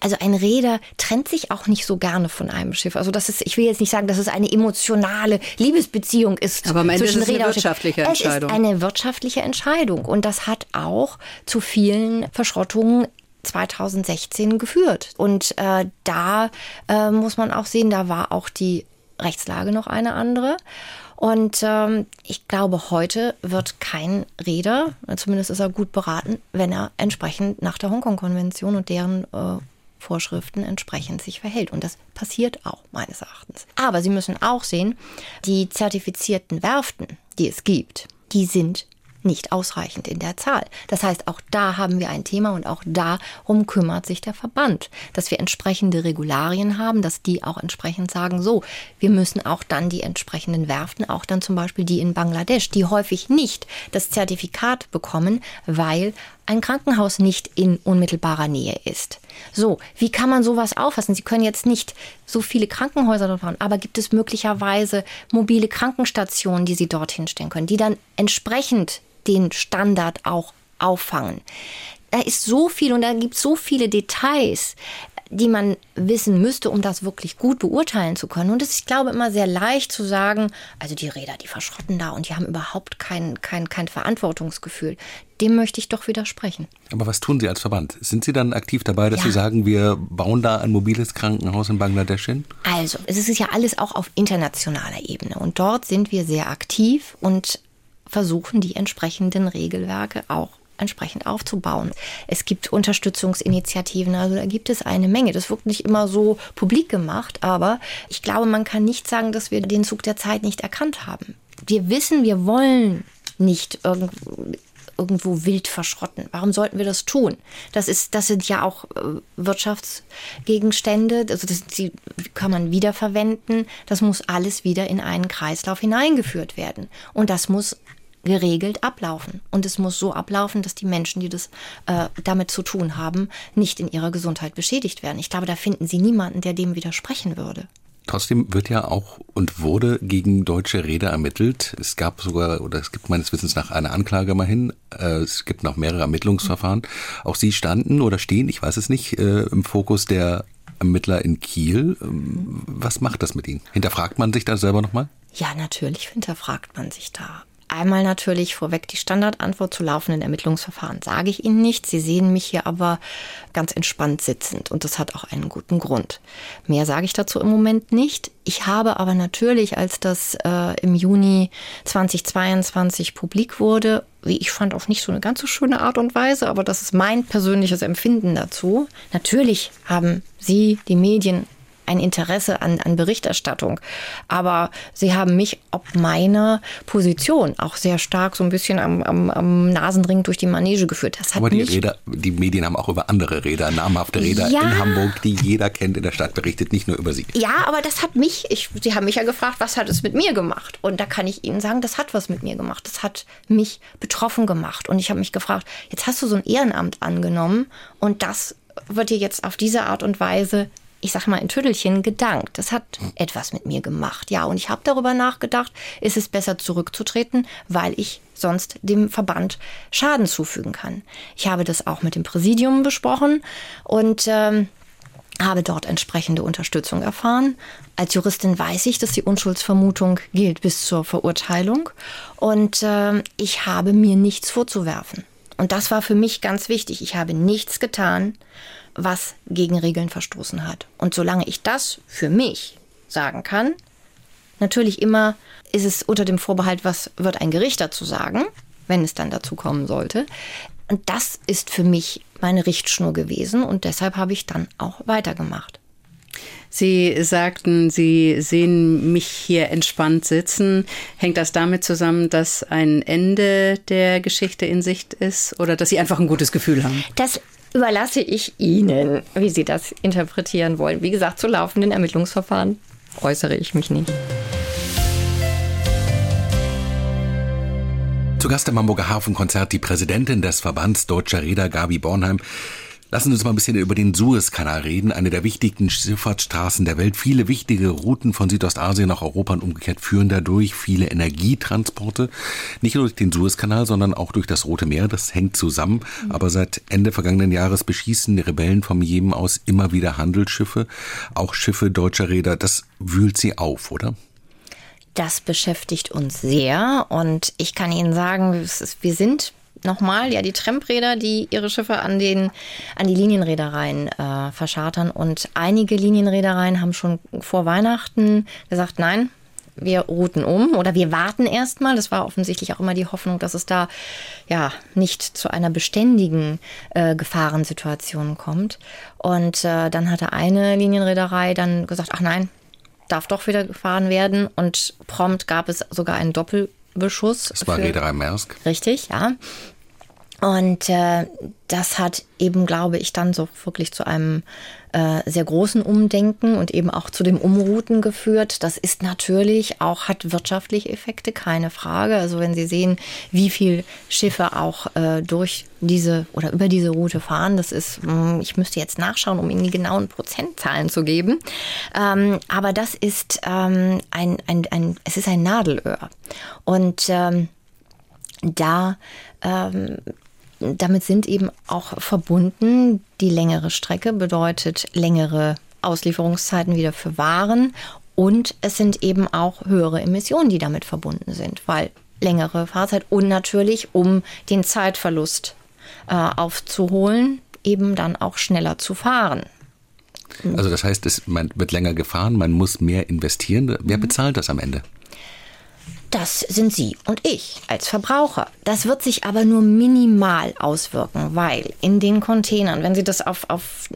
Also ein Räder trennt sich auch nicht so gerne von einem Schiff. Also das ist, ich will jetzt nicht sagen, dass es eine emotionale Liebesbeziehung ist. Aber am Ende zwischen ist es eine wirtschaftliche Entscheidung. Es ist eine wirtschaftliche Entscheidung. Und das hat auch zu vielen Verschrottungen 2016 geführt. Und äh, da äh, muss man auch sehen, da war auch die Rechtslage noch eine andere. Und ähm, ich glaube, heute wird kein Räder, zumindest ist er gut beraten, wenn er entsprechend nach der Hongkong-Konvention und deren äh, Vorschriften entsprechend sich verhält. Und das passiert auch meines Erachtens. Aber Sie müssen auch sehen, die zertifizierten Werften, die es gibt, die sind nicht ausreichend in der Zahl. Das heißt, auch da haben wir ein Thema und auch darum kümmert sich der Verband, dass wir entsprechende Regularien haben, dass die auch entsprechend sagen, so, wir müssen auch dann die entsprechenden Werften, auch dann zum Beispiel die in Bangladesch, die häufig nicht das Zertifikat bekommen, weil ein Krankenhaus nicht in unmittelbarer Nähe ist. So, wie kann man sowas auffassen? Sie können jetzt nicht so viele Krankenhäuser dort bauen, aber gibt es möglicherweise mobile Krankenstationen, die Sie dorthin stellen können, die dann entsprechend den Standard auch auffangen. Da ist so viel und da gibt es so viele Details, die man wissen müsste, um das wirklich gut beurteilen zu können. Und es ist, ich glaube, immer sehr leicht zu sagen, also die Räder, die verschrotten da und die haben überhaupt kein, kein, kein Verantwortungsgefühl. Dem möchte ich doch widersprechen. Aber was tun Sie als Verband? Sind Sie dann aktiv dabei, dass Ja. Sie sagen, wir bauen da ein mobiles Krankenhaus in Bangladesch hin? Also, es ist ja alles auch auf internationaler Ebene. Und dort sind wir sehr aktiv und versuchen die entsprechenden Regelwerke auch entsprechend aufzubauen. Es gibt Unterstützungsinitiativen, also da gibt es eine Menge. Das wird nicht immer so publik gemacht, aber ich glaube, man kann nicht sagen, dass wir den Zug der Zeit nicht erkannt haben. Wir wissen, wir wollen nicht irgendwo wild verschrotten. Warum sollten wir das tun? Das ist, das sind ja auch äh, Wirtschaftsgegenstände. Also das, die kann man wiederverwenden. Das muss alles wieder in einen Kreislauf hineingeführt werden. Und das muss geregelt ablaufen. Und es muss so ablaufen, dass die Menschen, die das äh, damit zu tun haben, nicht in ihrer Gesundheit beschädigt werden. Ich glaube, da finden Sie niemanden, der dem widersprechen würde. Trotzdem wird ja auch und wurde gegen deutsche Räder ermittelt. Es gab sogar, oder es gibt meines Wissens nach eine Anklage immerhin. Äh, Es gibt noch mehrere Ermittlungsverfahren. Auch Sie standen oder stehen, ich weiß es nicht, äh, im Fokus der Ermittler in Kiel. Ähm, Was macht das mit Ihnen? Hinterfragt man sich da selber nochmal? Ja, natürlich hinterfragt man sich da. Einmal natürlich vorweg die Standardantwort zu laufenden Ermittlungsverfahren sage ich Ihnen nicht. Sie sehen mich hier aber ganz entspannt sitzend und das hat auch einen guten Grund. Mehr sage ich dazu im Moment nicht. Ich habe aber natürlich, als das äh, im Juni 2022 publik wurde, wie ich fand, auf nicht so eine ganz so schöne Art und Weise, aber das ist mein persönliches Empfinden dazu. Natürlich haben Sie, die Medien, ein Interesse an, an Berichterstattung. Aber sie haben mich ob meiner Position auch sehr stark so ein bisschen am, am, am Nasenring durch die Manege geführt. Das hat Aber die Räder, die Medien haben auch über andere Räder, namhafte Räder Ja. in Hamburg, die jeder kennt in der Stadt, berichtet, nicht nur über sie. Ja, aber das hat mich, ich, Sie haben mich ja gefragt, was hat es mit mir gemacht? Und da kann ich Ihnen sagen, das hat was mit mir gemacht. Das hat mich betroffen gemacht. Und ich habe mich gefragt, jetzt hast du so ein Ehrenamt angenommen und das wird dir jetzt auf diese Art und Weise, ich sag mal in Tüdelchen, gedankt. Das hat etwas mit mir gemacht. Ja, und ich habe darüber nachgedacht, ist es besser zurückzutreten, weil ich sonst dem Verband Schaden zufügen kann. Ich habe das auch mit dem Präsidium besprochen und ähm, habe dort entsprechende Unterstützung erfahren. Als Juristin weiß ich, dass die Unschuldsvermutung gilt bis zur Verurteilung. Und äh, ich habe mir nichts vorzuwerfen. Und das war für mich ganz wichtig. Ich habe nichts getan, was gegen Regeln verstoßen hat. Und solange ich das für mich sagen kann, natürlich immer ist es unter dem Vorbehalt, was wird ein Gericht dazu sagen, wenn es dann dazu kommen sollte. Und das ist für mich meine Richtschnur gewesen und deshalb habe ich dann auch weitergemacht. Sie sagten, Sie sehen mich hier entspannt sitzen. Hängt das damit zusammen, dass ein Ende der Geschichte in Sicht ist oder dass Sie einfach ein gutes Gefühl haben? Das überlasse ich Ihnen, wie Sie das interpretieren wollen. Wie gesagt, zu laufenden Ermittlungsverfahren äußere ich mich nicht. Zu Gast im Hamburger Hafenkonzert die Präsidentin des Verbands Deutscher Räder, Gabi Bornheim. Lassen Sie uns mal ein bisschen über den Suezkanal reden, eine der wichtigsten Schifffahrtsstraßen der Welt. Viele wichtige Routen von Südostasien nach Europa und umgekehrt führen dadurch viele Energietransporte. Nicht nur durch den Suezkanal, sondern auch durch das Rote Meer. Das hängt zusammen. Aber seit Ende vergangenen Jahres beschießen die Rebellen vom Jemen aus immer wieder Handelsschiffe, auch Schiffe deutscher Räder. Das wühlt sie auf, oder? Das beschäftigt uns sehr und ich kann Ihnen sagen, wir sind nochmal ja die Tramp-Räder, die ihre Schiffe an den an die Linienreedereien äh, verschartern und einige Linienreedereien haben schon vor Weihnachten gesagt, nein, wir routen um oder wir warten erstmal. Das war offensichtlich auch immer die Hoffnung, dass es da ja nicht zu einer beständigen äh, Gefahrensituation kommt. Und äh, dann hatte eine Linienreederei dann gesagt, ach nein, darf doch wieder gefahren werden. Und prompt gab es sogar einen Doppelbeschuss. Das war Reederei Maersk. Richtig, ja. Und äh, das hat eben, glaube ich, dann so wirklich zu einem äh, sehr großen Umdenken und eben auch zu dem Umrouten geführt. Das ist natürlich auch, hat wirtschaftliche Effekte, keine Frage. Also wenn Sie sehen, wie viel Schiffe auch äh, durch diese oder über diese Route fahren, das ist, mh, ich müsste jetzt nachschauen, um Ihnen die genauen Prozentzahlen zu geben. Ähm, aber das ist ähm, ein, ein, ein, es ist ein Nadelöhr. Und ähm, da ähm, damit sind eben auch verbunden, die längere Strecke bedeutet längere Auslieferungszeiten wieder für Waren und es sind eben auch höhere Emissionen, die damit verbunden sind, weil längere Fahrzeit und natürlich, um den Zeitverlust äh, aufzuholen, eben dann auch schneller zu fahren. Also das heißt, es, man wird länger gefahren, man muss mehr investieren. Wer bezahlt das am Ende? Das sind Sie und ich als Verbraucher. Das wird sich aber nur minimal auswirken, weil in den Containern, wenn Sie das auf, auf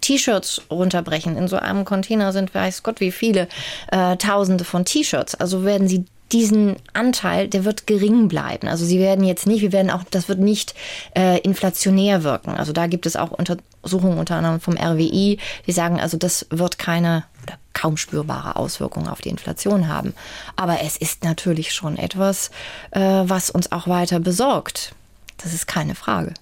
T-Shirts runterbrechen, in so einem Container sind, weiß Gott, wie viele äh, Tausende von T-Shirts. Also werden Sie diesen Anteil, der wird gering bleiben. Also sie werden jetzt nicht, wir werden auch, das wird nicht äh, inflationär wirken. Also da gibt es auch Untersuchungen unter anderem vom RWI, die sagen, also das wird keine oder kaum spürbare Auswirkungen auf die Inflation haben. Aber es ist natürlich schon etwas, äh, was uns auch weiter besorgt. Das ist keine Frage.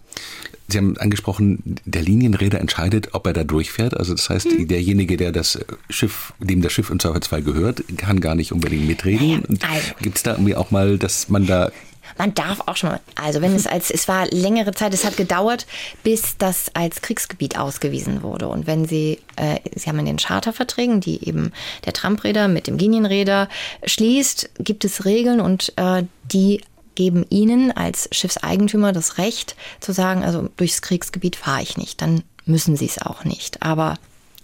Sie haben angesprochen, der Linienräder entscheidet, ob er da durchfährt. Also das heißt, hm. derjenige, der das Schiff, dem das Schiff im Zweifelsfall gehört, kann gar nicht unbedingt mitreden. Naja, also. Gibt es da irgendwie auch mal, dass man da man darf auch schon mal, also wenn es als, es war längere Zeit, es hat gedauert, bis das als Kriegsgebiet ausgewiesen wurde. Und wenn Sie, äh, Sie haben in den Charterverträgen, die eben der Trampräder mit dem Linienräder schließt, gibt es Regeln und äh, die geben Ihnen als Schiffseigentümer das Recht zu sagen, also durchs Kriegsgebiet fahre ich nicht. Dann müssen Sie es auch nicht. Aber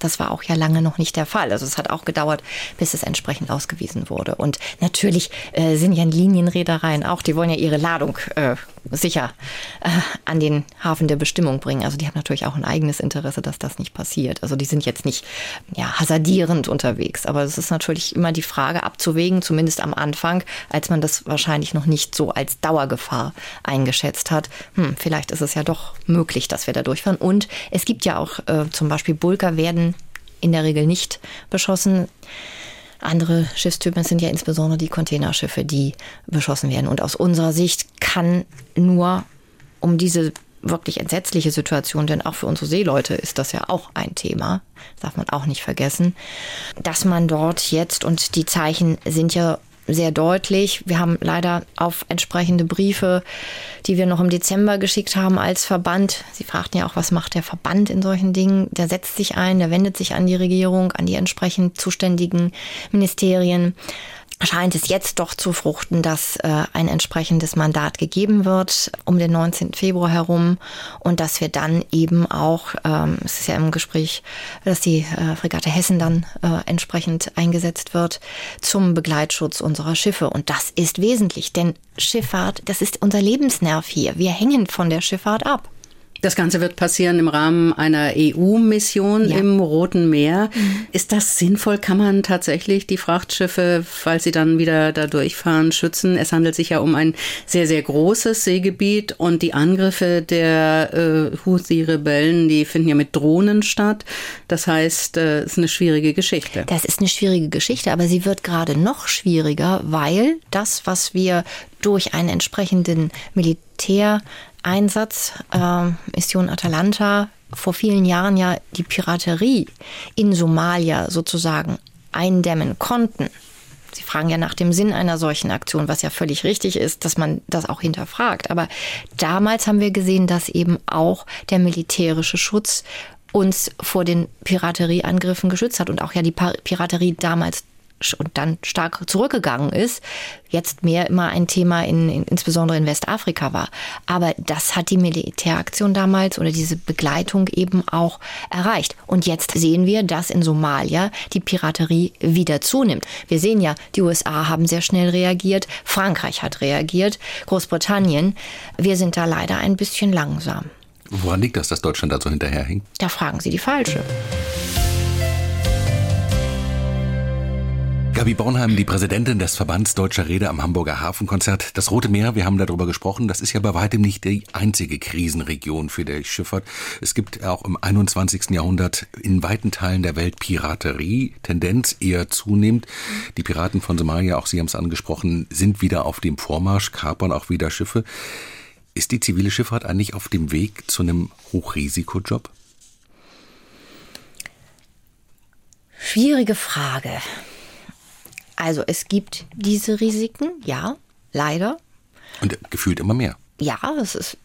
das war auch ja lange noch nicht der Fall. Also es hat auch gedauert, bis es entsprechend ausgewiesen wurde. Und natürlich äh, sind ja Linienreedereien auch, die wollen ja ihre Ladung äh, sicher äh, an den Hafen der Bestimmung bringen. Also die haben natürlich auch ein eigenes Interesse, dass das nicht passiert. Also die sind jetzt nicht ja, hasardierend unterwegs. Aber es ist natürlich immer die Frage abzuwägen, zumindest am Anfang, als man das wahrscheinlich noch nicht so als Dauergefahr eingeschätzt hat. Hm, vielleicht ist es ja doch möglich, dass wir da durchfahren. Und es gibt ja auch äh, zum Beispiel Bulker werden in der Regel nicht beschossen. Andere Schiffstypen sind ja insbesondere die Containerschiffe, die beschossen werden. Und aus unserer Sicht kann nur um diese wirklich entsetzliche Situation, denn auch für unsere Seeleute ist das ja auch ein Thema, darf man auch nicht vergessen, dass man dort jetzt, und die Zeichen sind ja sehr deutlich. Wir haben leider auf entsprechende Briefe, die wir noch im Dezember geschickt haben als Verband. Sie fragten ja auch, was macht der Verband in solchen Dingen? Der setzt sich ein, der wendet sich an die Regierung, an die entsprechend zuständigen Ministerien scheint es jetzt doch zu fruchten, dass äh, ein entsprechendes Mandat gegeben wird um den 19. Februar herum und dass wir dann eben auch, ähm, es ist ja im Gespräch, dass die äh, Fregatte Hessen dann äh, entsprechend eingesetzt wird zum Begleitschutz unserer Schiffe. Und das ist wesentlich, denn Schifffahrt, das ist unser Lebensnerv hier. Wir hängen von der Schifffahrt ab. Das Ganze wird passieren im Rahmen einer EU-Mission ja. im Roten Meer. Mhm. Ist das sinnvoll? Kann man tatsächlich die Frachtschiffe, falls sie dann wieder da durchfahren, schützen? Es handelt sich ja um ein sehr, sehr großes Seegebiet und die Angriffe der äh, Houthi-Rebellen, die finden ja mit Drohnen statt. Das heißt, äh, es äh, ist eine schwierige Geschichte. Das ist eine schwierige Geschichte, aber sie wird gerade noch schwieriger, weil das, was wir durch einen entsprechenden Militär Einsatz, äh, Mission Atalanta, vor vielen Jahren ja die Piraterie in Somalia sozusagen eindämmen konnten. Sie fragen ja nach dem Sinn einer solchen Aktion, was ja völlig richtig ist, dass man das auch hinterfragt. Aber damals haben wir gesehen, dass eben auch der militärische Schutz uns vor den Piraterieangriffen geschützt hat und auch ja die Piraterie damals und dann stark zurückgegangen ist, jetzt mehr immer ein Thema in, in, insbesondere in Westafrika war. Aber das hat die Militäraktion damals oder diese Begleitung eben auch erreicht. Und jetzt sehen wir, dass in Somalia die Piraterie wieder zunimmt. Wir sehen ja, die USA haben sehr schnell reagiert, Frankreich hat reagiert, Großbritannien. Wir sind da leider ein bisschen langsam. Woran liegt das, dass Deutschland da so hinterherhängt? Da fragen Sie die falsche. Gabi Bornheim, die Präsidentin des Verbands Deutscher Räder am Hamburger Hafenkonzert. Das Rote Meer, wir haben darüber gesprochen, das ist ja bei weitem nicht die einzige Krisenregion für die Schifffahrt. Es gibt auch im 21. Jahrhundert in weiten Teilen der Welt Piraterie, Tendenz eher zunehmend. Die Piraten von Somalia, auch Sie haben es angesprochen, sind wieder auf dem Vormarsch, kapern auch wieder Schiffe. Ist die zivile Schifffahrt eigentlich auf dem Weg zu einem Hochrisikojob? Schwierige Frage. Also es gibt diese Risiken, ja, leider. Und gefühlt immer mehr. Ja, es ist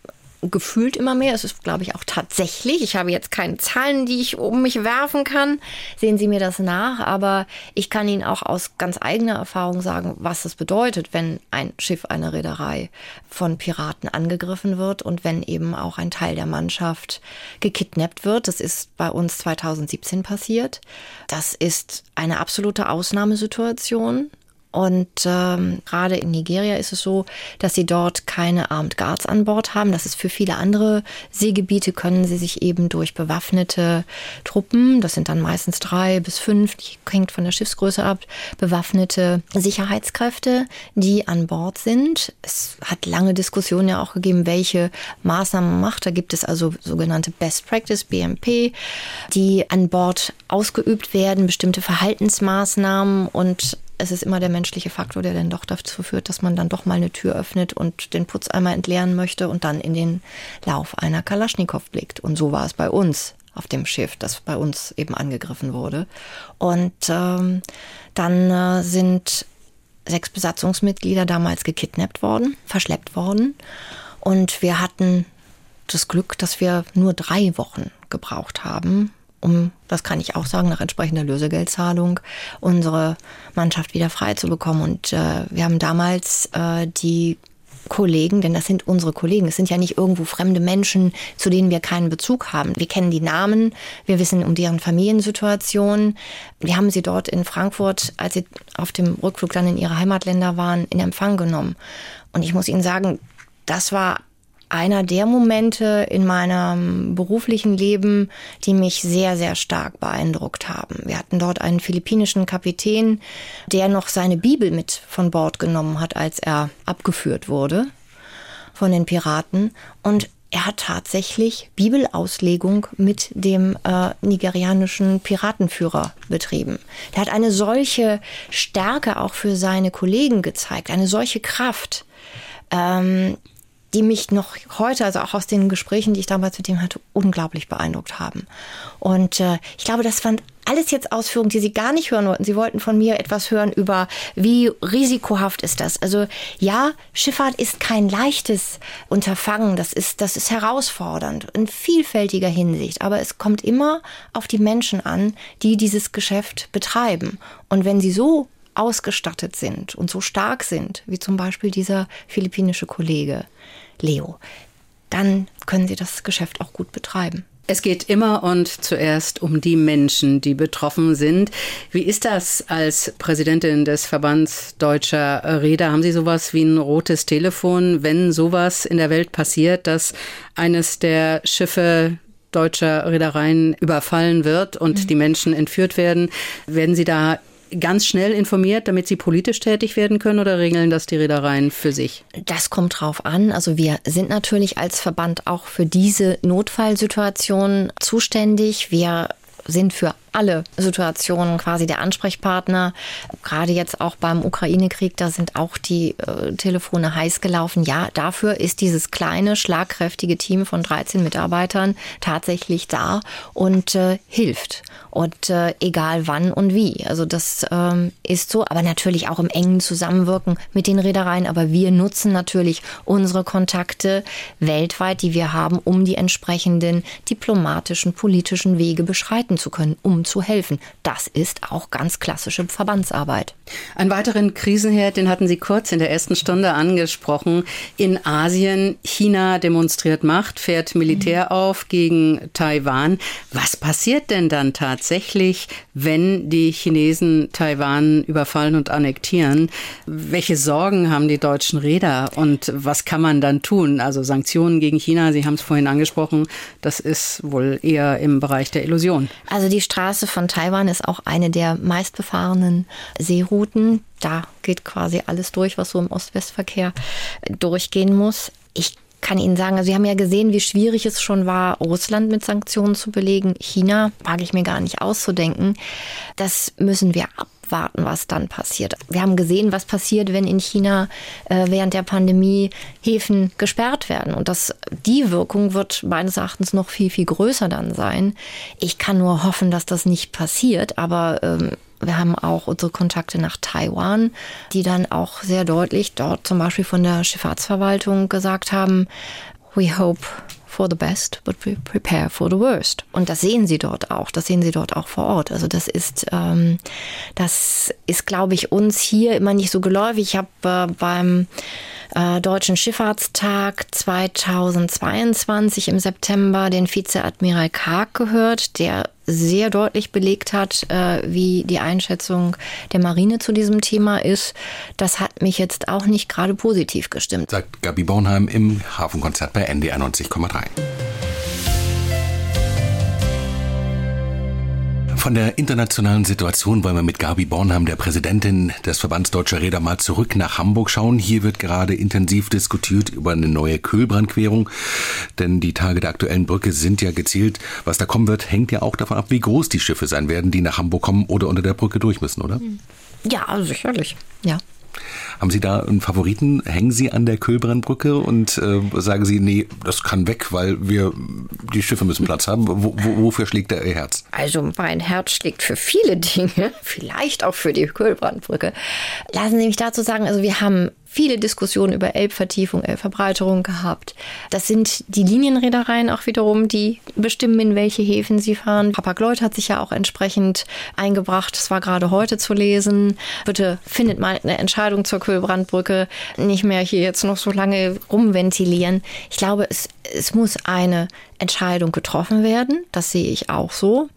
gefühlt immer mehr. Es ist, glaube ich, auch tatsächlich. Ich habe jetzt keine Zahlen, die ich um mich werfen kann. Sehen Sie mir das nach. Aber ich kann Ihnen auch aus ganz eigener Erfahrung sagen, was es bedeutet, wenn ein Schiff, eine Reederei von Piraten angegriffen wird und wenn eben auch ein Teil der Mannschaft gekidnappt wird. Das ist bei uns 2017 passiert. Das ist eine absolute Ausnahmesituation. Und ähm, gerade in Nigeria ist es so, dass sie dort keine Armed Guards an Bord haben. Das ist für viele andere Seegebiete, können sie sich eben durch bewaffnete Truppen, das sind dann meistens drei bis fünf, hängt von der Schiffsgröße ab, bewaffnete Sicherheitskräfte, die an Bord sind. Es hat lange Diskussionen ja auch gegeben, welche Maßnahmen man macht. Da gibt es also sogenannte Best Practice, BMP, die an Bord ausgeübt werden, bestimmte Verhaltensmaßnahmen und es ist immer der menschliche Faktor, der dann doch dazu führt, dass man dann doch mal eine Tür öffnet und den Putz einmal entleeren möchte und dann in den Lauf einer Kalaschnikow blickt. Und so war es bei uns auf dem Schiff, das bei uns eben angegriffen wurde. Und ähm, dann äh, sind sechs Besatzungsmitglieder damals gekidnappt worden, verschleppt worden. Und wir hatten das Glück, dass wir nur drei Wochen gebraucht haben, um, das kann ich auch sagen, nach entsprechender Lösegeldzahlung unsere Mannschaft wieder frei zu bekommen. Und äh, wir haben damals äh, die Kollegen, denn das sind unsere Kollegen. Es sind ja nicht irgendwo fremde Menschen, zu denen wir keinen Bezug haben. Wir kennen die Namen, wir wissen um deren Familiensituation. Wir haben sie dort in Frankfurt, als sie auf dem Rückflug dann in ihre Heimatländer waren, in Empfang genommen. Und ich muss Ihnen sagen, das war einer der Momente in meinem beruflichen Leben, die mich sehr, sehr stark beeindruckt haben. Wir hatten dort einen philippinischen Kapitän, der noch seine Bibel mit von Bord genommen hat, als er abgeführt wurde von den Piraten. Und er hat tatsächlich Bibelauslegung mit dem äh, nigerianischen Piratenführer betrieben. Der hat eine solche Stärke auch für seine Kollegen gezeigt, eine solche Kraft. Ähm, die mich noch heute, also auch aus den Gesprächen, die ich damals mit ihm hatte, unglaublich beeindruckt haben. Und äh, ich glaube, das waren alles jetzt Ausführungen, die Sie gar nicht hören wollten. Sie wollten von mir etwas hören über, wie risikohaft ist das. Also ja, Schifffahrt ist kein leichtes Unterfangen. Das ist, das ist herausfordernd in vielfältiger Hinsicht. Aber es kommt immer auf die Menschen an, die dieses Geschäft betreiben. Und wenn sie so ausgestattet sind und so stark sind, wie zum Beispiel dieser philippinische Kollege Leo, dann können sie das Geschäft auch gut betreiben. Es geht immer und zuerst um die Menschen, die betroffen sind. Wie ist das als Präsidentin des Verbands deutscher Räder? Haben Sie sowas wie ein rotes Telefon, wenn sowas in der Welt passiert, dass eines der Schiffe deutscher Reedereien überfallen wird und mhm. die Menschen entführt werden? Werden Sie da ganz schnell informiert, damit sie politisch tätig werden können oder regeln das die Reedereien für sich? Das kommt drauf an. Also wir sind natürlich als Verband auch für diese Notfallsituation zuständig. Wir sind für alle Situationen quasi der Ansprechpartner. Gerade jetzt auch beim Ukraine-Krieg, da sind auch die äh, Telefone heiß gelaufen. Ja, dafür ist dieses kleine, schlagkräftige Team von 13 Mitarbeitern tatsächlich da und äh, hilft. Und äh, egal wann und wie. Also das ähm, ist so, aber natürlich auch im engen Zusammenwirken mit den Reedereien. Aber wir nutzen natürlich unsere Kontakte weltweit, die wir haben, um die entsprechenden diplomatischen, politischen Wege beschreiten zu können, um zu helfen. Das ist auch ganz klassische Verbandsarbeit. Einen weiteren Krisenherd, den hatten Sie kurz in der ersten Stunde angesprochen. In Asien, China demonstriert Macht, fährt Militär mhm. auf gegen Taiwan. Was passiert denn dann tatsächlich, wenn die Chinesen Taiwan überfallen und annektieren? Welche Sorgen haben die deutschen Räder und was kann man dann tun? Also Sanktionen gegen China, Sie haben es vorhin angesprochen, das ist wohl eher im Bereich der Illusion. Also die Straße Straße von Taiwan ist auch eine der meistbefahrenen Seerouten. Da geht quasi alles durch, was so im Ost-West-Verkehr durchgehen muss. Ich kann Ihnen sagen, also Sie haben ja gesehen, wie schwierig es schon war, Russland mit Sanktionen zu belegen. China wage ich mir gar nicht auszudenken. Das müssen wir ab abwarten, was dann passiert. Wir haben gesehen, was passiert, wenn in China äh, während der Pandemie Häfen gesperrt werden. Und das, die Wirkung wird meines Erachtens noch viel, viel größer dann sein. Ich kann nur hoffen, dass das nicht passiert, aber ähm, Wir haben auch unsere Kontakte nach Taiwan, die dann auch sehr deutlich dort zum Beispiel von der Schifffahrtsverwaltung gesagt haben, we hope for the best, but we prepare for the worst. Und das sehen Sie dort auch. Das sehen Sie dort auch vor Ort. Also das ist, ähm, das ist, glaube ich, uns hier immer nicht so geläufig. Ich habe äh, beim äh, Deutschen Schifffahrtstag 2022 im September den Vizeadmiral Karg gehört, der sehr deutlich belegt hat, äh, wie die Einschätzung der Marine zu diesem Thema ist. Das hat mich jetzt auch nicht gerade positiv gestimmt. Sagt Gabi Bornheim im Hafenkonzert bei NDR 90,3. Von der internationalen Situation wollen wir mit Gabi Bornheim, der Präsidentin des Verbands Deutscher Räder, mal zurück nach Hamburg schauen. Hier wird gerade intensiv diskutiert über eine neue Kühlbrandquerung, denn die Tage der aktuellen Brücke sind ja gezielt. Was da kommen wird, hängt ja auch davon ab, wie groß die Schiffe sein werden, die nach Hamburg kommen oder unter der Brücke durch müssen, oder? Ja, sicherlich. Ja. Haben Sie da einen Favoriten? Hängen Sie an der Kölbrandbrücke und äh, sagen Sie, nee, das kann weg, weil wir die Schiffe müssen Platz haben? Wo, wo, wofür schlägt Ihr Herz? Also mein Herz schlägt für viele Dinge, vielleicht auch für die Kölbrandbrücke. Lassen Sie mich dazu sagen, also wir haben viele Diskussionen über Elbvertiefung, Elbverbreiterung gehabt. Das sind die Linienreedereien auch wiederum, die bestimmen, in welche Häfen sie fahren. Papa Gloyd hat sich ja auch entsprechend eingebracht. Das war gerade heute zu lesen. Bitte findet mal eine Entscheidung zur Kühlbrandbrücke. Nicht mehr hier jetzt noch so lange rumventilieren. Ich glaube, es, es muss eine Entscheidung getroffen werden. Das sehe ich auch so.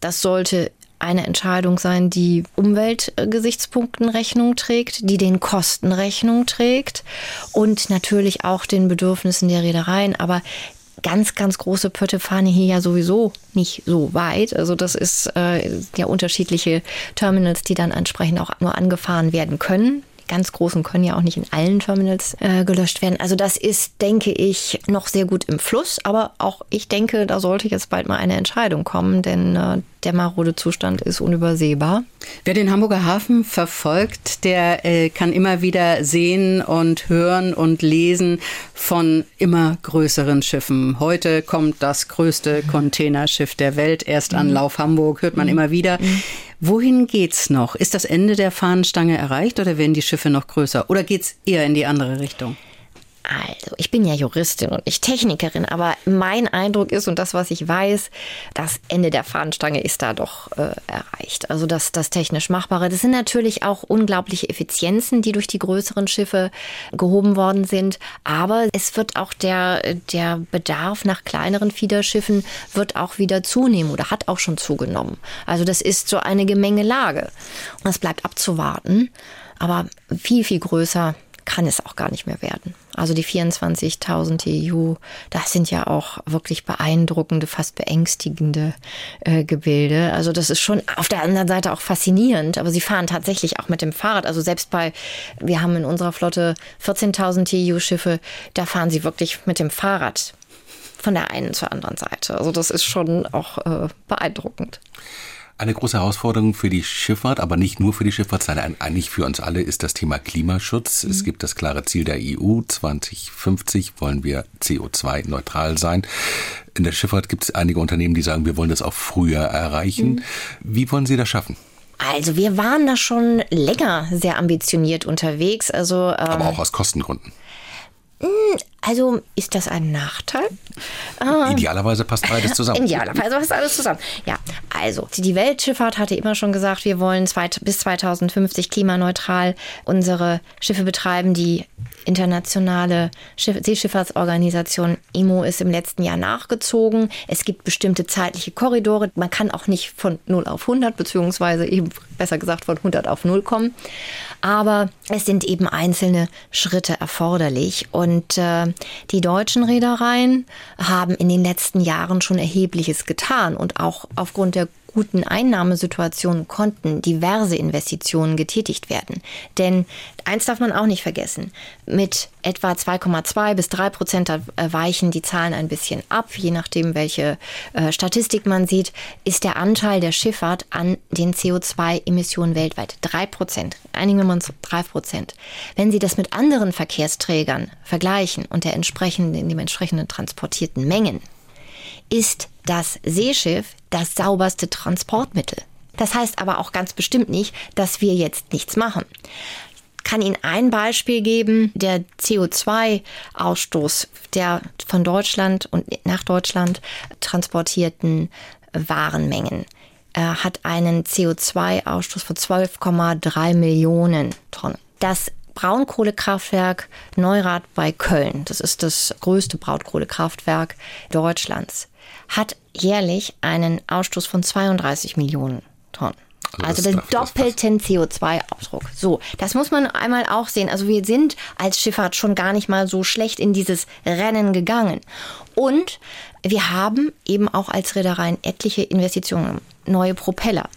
Das sollte eine Entscheidung sein, die Umweltgesichtspunkten Rechnung trägt, die den Kosten Rechnung trägt und natürlich auch den Bedürfnissen der Reedereien. Aber ganz, ganz große Pötte fahren hier ja sowieso nicht so weit. Also das ist äh, ja unterschiedliche Terminals, die dann entsprechend auch nur angefahren werden können ganz großen können ja auch nicht in allen Terminals äh, gelöscht werden. Also das ist, denke ich, noch sehr gut im Fluss. Aber auch ich denke, da sollte jetzt bald mal eine Entscheidung kommen, denn äh, der marode Zustand ist unübersehbar. Wer den Hamburger Hafen verfolgt, der äh, kann immer wieder sehen und hören und lesen von immer größeren Schiffen. Heute kommt das größte Containerschiff der Welt erst an mhm. Lauf Hamburg, hört man mhm. immer wieder. Wohin geht's noch? Ist das Ende der Fahnenstange erreicht oder werden die Schiffe noch größer? Oder geht's eher in die andere Richtung? Also, ich bin ja Juristin und nicht Technikerin, aber mein Eindruck ist und das, was ich weiß, das Ende der Fahnenstange ist da doch äh, erreicht. Also das, das technisch Machbare. Das sind natürlich auch unglaubliche Effizienzen, die durch die größeren Schiffe gehoben worden sind. Aber es wird auch der, der Bedarf nach kleineren Fiederschiffen wird auch wieder zunehmen oder hat auch schon zugenommen. Also das ist so eine Gemengelage. Und es bleibt abzuwarten. Aber viel, viel größer kann es auch gar nicht mehr werden. Also die 24.000 TU, das sind ja auch wirklich beeindruckende, fast beängstigende äh, Gebilde. Also das ist schon auf der anderen Seite auch faszinierend. Aber sie fahren tatsächlich auch mit dem Fahrrad. Also selbst bei, wir haben in unserer Flotte 14.000 TU-Schiffe, da fahren sie wirklich mit dem Fahrrad von der einen zur anderen Seite. Also das ist schon auch äh, beeindruckend. Eine große Herausforderung für die Schifffahrt, aber nicht nur für die Schifffahrt, sondern eigentlich für uns alle ist das Thema Klimaschutz. Mhm. Es gibt das klare Ziel der EU, 2050 wollen wir CO2-neutral sein. In der Schifffahrt gibt es einige Unternehmen, die sagen, wir wollen das auch früher erreichen. Mhm. Wie wollen Sie das schaffen? Also wir waren da schon länger sehr ambitioniert unterwegs. Also, ähm, aber auch aus Kostengründen. Hm, also ist das ein Nachteil? Ah. Idealerweise passt beides zusammen. Idealerweise passt alles zusammen. Ja, also die Weltschifffahrt hatte immer schon gesagt, wir wollen bis 2050 klimaneutral unsere Schiffe betreiben. Die internationale Seeschifffahrtsorganisation IMO ist im letzten Jahr nachgezogen. Es gibt bestimmte zeitliche Korridore. Man kann auch nicht von 0 auf 100, beziehungsweise eben besser gesagt von 100 auf 0 kommen. Aber es sind eben einzelne Schritte erforderlich. Und äh, die deutschen Reedereien haben in den letzten Jahren schon erhebliches getan und auch aufgrund der guten Einnahmesituation konnten diverse Investitionen getätigt werden. Denn eins darf man auch nicht vergessen. Mit etwa 2,2 bis 3 Prozent, da weichen die Zahlen ein bisschen ab, je nachdem, welche äh, Statistik man sieht, ist der Anteil der Schifffahrt an den CO2-Emissionen weltweit 3 Prozent. Einigen wir uns 3 Prozent. Wenn Sie das mit anderen Verkehrsträgern vergleichen und der entsprechenden, dem entsprechenden transportierten Mengen, ist das Seeschiff das sauberste Transportmittel. Das heißt aber auch ganz bestimmt nicht, dass wir jetzt nichts machen kann Ihnen ein Beispiel geben. Der CO2-Ausstoß der von Deutschland und nach Deutschland transportierten Warenmengen äh, hat einen CO2-Ausstoß von 12,3 Millionen Tonnen. Das Braunkohlekraftwerk Neurath bei Köln, das ist das größte Braunkohlekraftwerk Deutschlands, hat jährlich einen Ausstoß von 32 Millionen Tonnen. Also, also den doppelten CO2-Abdruck. So, das muss man einmal auch sehen. Also wir sind als Schifffahrt schon gar nicht mal so schlecht in dieses Rennen gegangen. Und wir haben eben auch als Reedereien etliche Investitionen. Neue Propeller,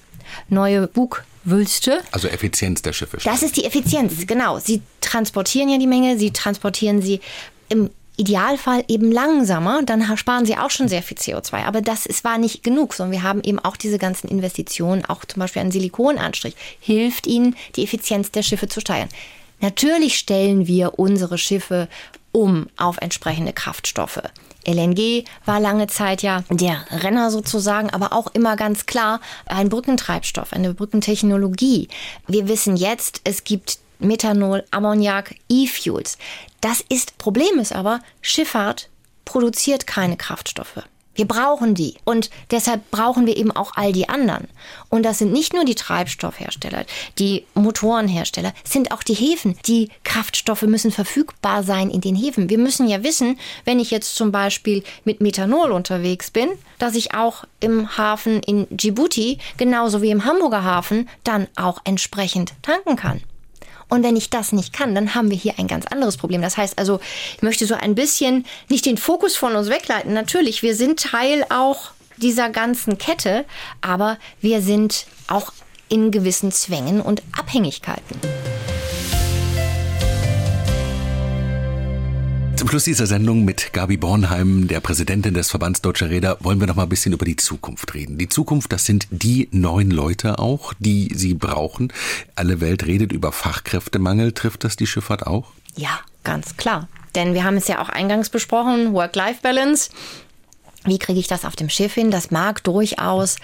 neue Bugwülste. Also Effizienz der Schiffe. Das ist die Effizienz, genau. Sie transportieren ja die Menge, sie transportieren sie im Idealfall eben langsamer, dann sparen sie auch schon sehr viel CO2. Aber das ist, war nicht genug, sondern wir haben eben auch diese ganzen Investitionen, auch zum Beispiel ein Silikonanstrich, hilft ihnen, die Effizienz der Schiffe zu steigern. Natürlich stellen wir unsere Schiffe um auf entsprechende Kraftstoffe. LNG war lange Zeit ja der Renner sozusagen, aber auch immer ganz klar ein Brückentreibstoff, eine Brückentechnologie. Wir wissen jetzt, es gibt Methanol, Ammoniak, E-Fuels. Das ist, Problem ist aber, Schifffahrt produziert keine Kraftstoffe. Wir brauchen die. Und deshalb brauchen wir eben auch all die anderen. Und das sind nicht nur die Treibstoffhersteller, die Motorenhersteller, sind auch die Häfen. Die Kraftstoffe müssen verfügbar sein in den Häfen. Wir müssen ja wissen, wenn ich jetzt zum Beispiel mit Methanol unterwegs bin, dass ich auch im Hafen in Djibouti, genauso wie im Hamburger Hafen, dann auch entsprechend tanken kann. Und wenn ich das nicht kann, dann haben wir hier ein ganz anderes Problem. Das heißt also, ich möchte so ein bisschen nicht den Fokus von uns wegleiten. Natürlich, wir sind Teil auch dieser ganzen Kette, aber wir sind auch in gewissen Zwängen und Abhängigkeiten. Zum Schluss dieser Sendung mit Gabi Bornheim, der Präsidentin des Verbands Deutscher Räder, wollen wir noch mal ein bisschen über die Zukunft reden. Die Zukunft, das sind die neuen Leute auch, die sie brauchen. Alle Welt redet über Fachkräftemangel. Trifft das die Schifffahrt auch? Ja, ganz klar. Denn wir haben es ja auch eingangs besprochen, Work-Life-Balance. Wie kriege ich das auf dem Schiff hin? Das mag durchaus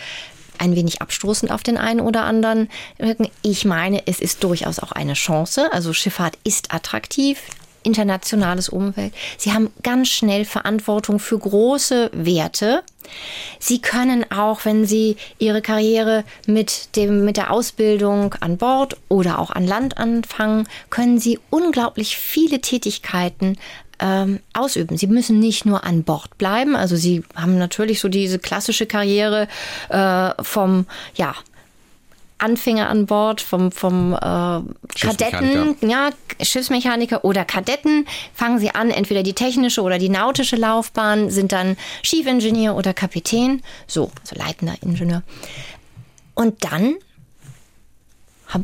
ein wenig abstoßend auf den einen oder anderen wirken. Ich meine, es ist durchaus auch eine Chance. Also Schifffahrt ist attraktiv internationales Umfeld. Sie haben ganz schnell Verantwortung für große Werte. Sie können auch, wenn Sie Ihre Karriere mit, dem, mit der Ausbildung an Bord oder auch an Land anfangen, können Sie unglaublich viele Tätigkeiten ähm, ausüben. Sie müssen nicht nur an Bord bleiben. Also Sie haben natürlich so diese klassische Karriere äh, vom, ja, Anfänger an Bord, vom, vom äh, Kadetten, ja, Schiffsmechaniker oder Kadetten, fangen sie an, entweder die technische oder die nautische Laufbahn, sind dann Chief-Ingenieur oder Kapitän, so, also leitender Ingenieur. Und dann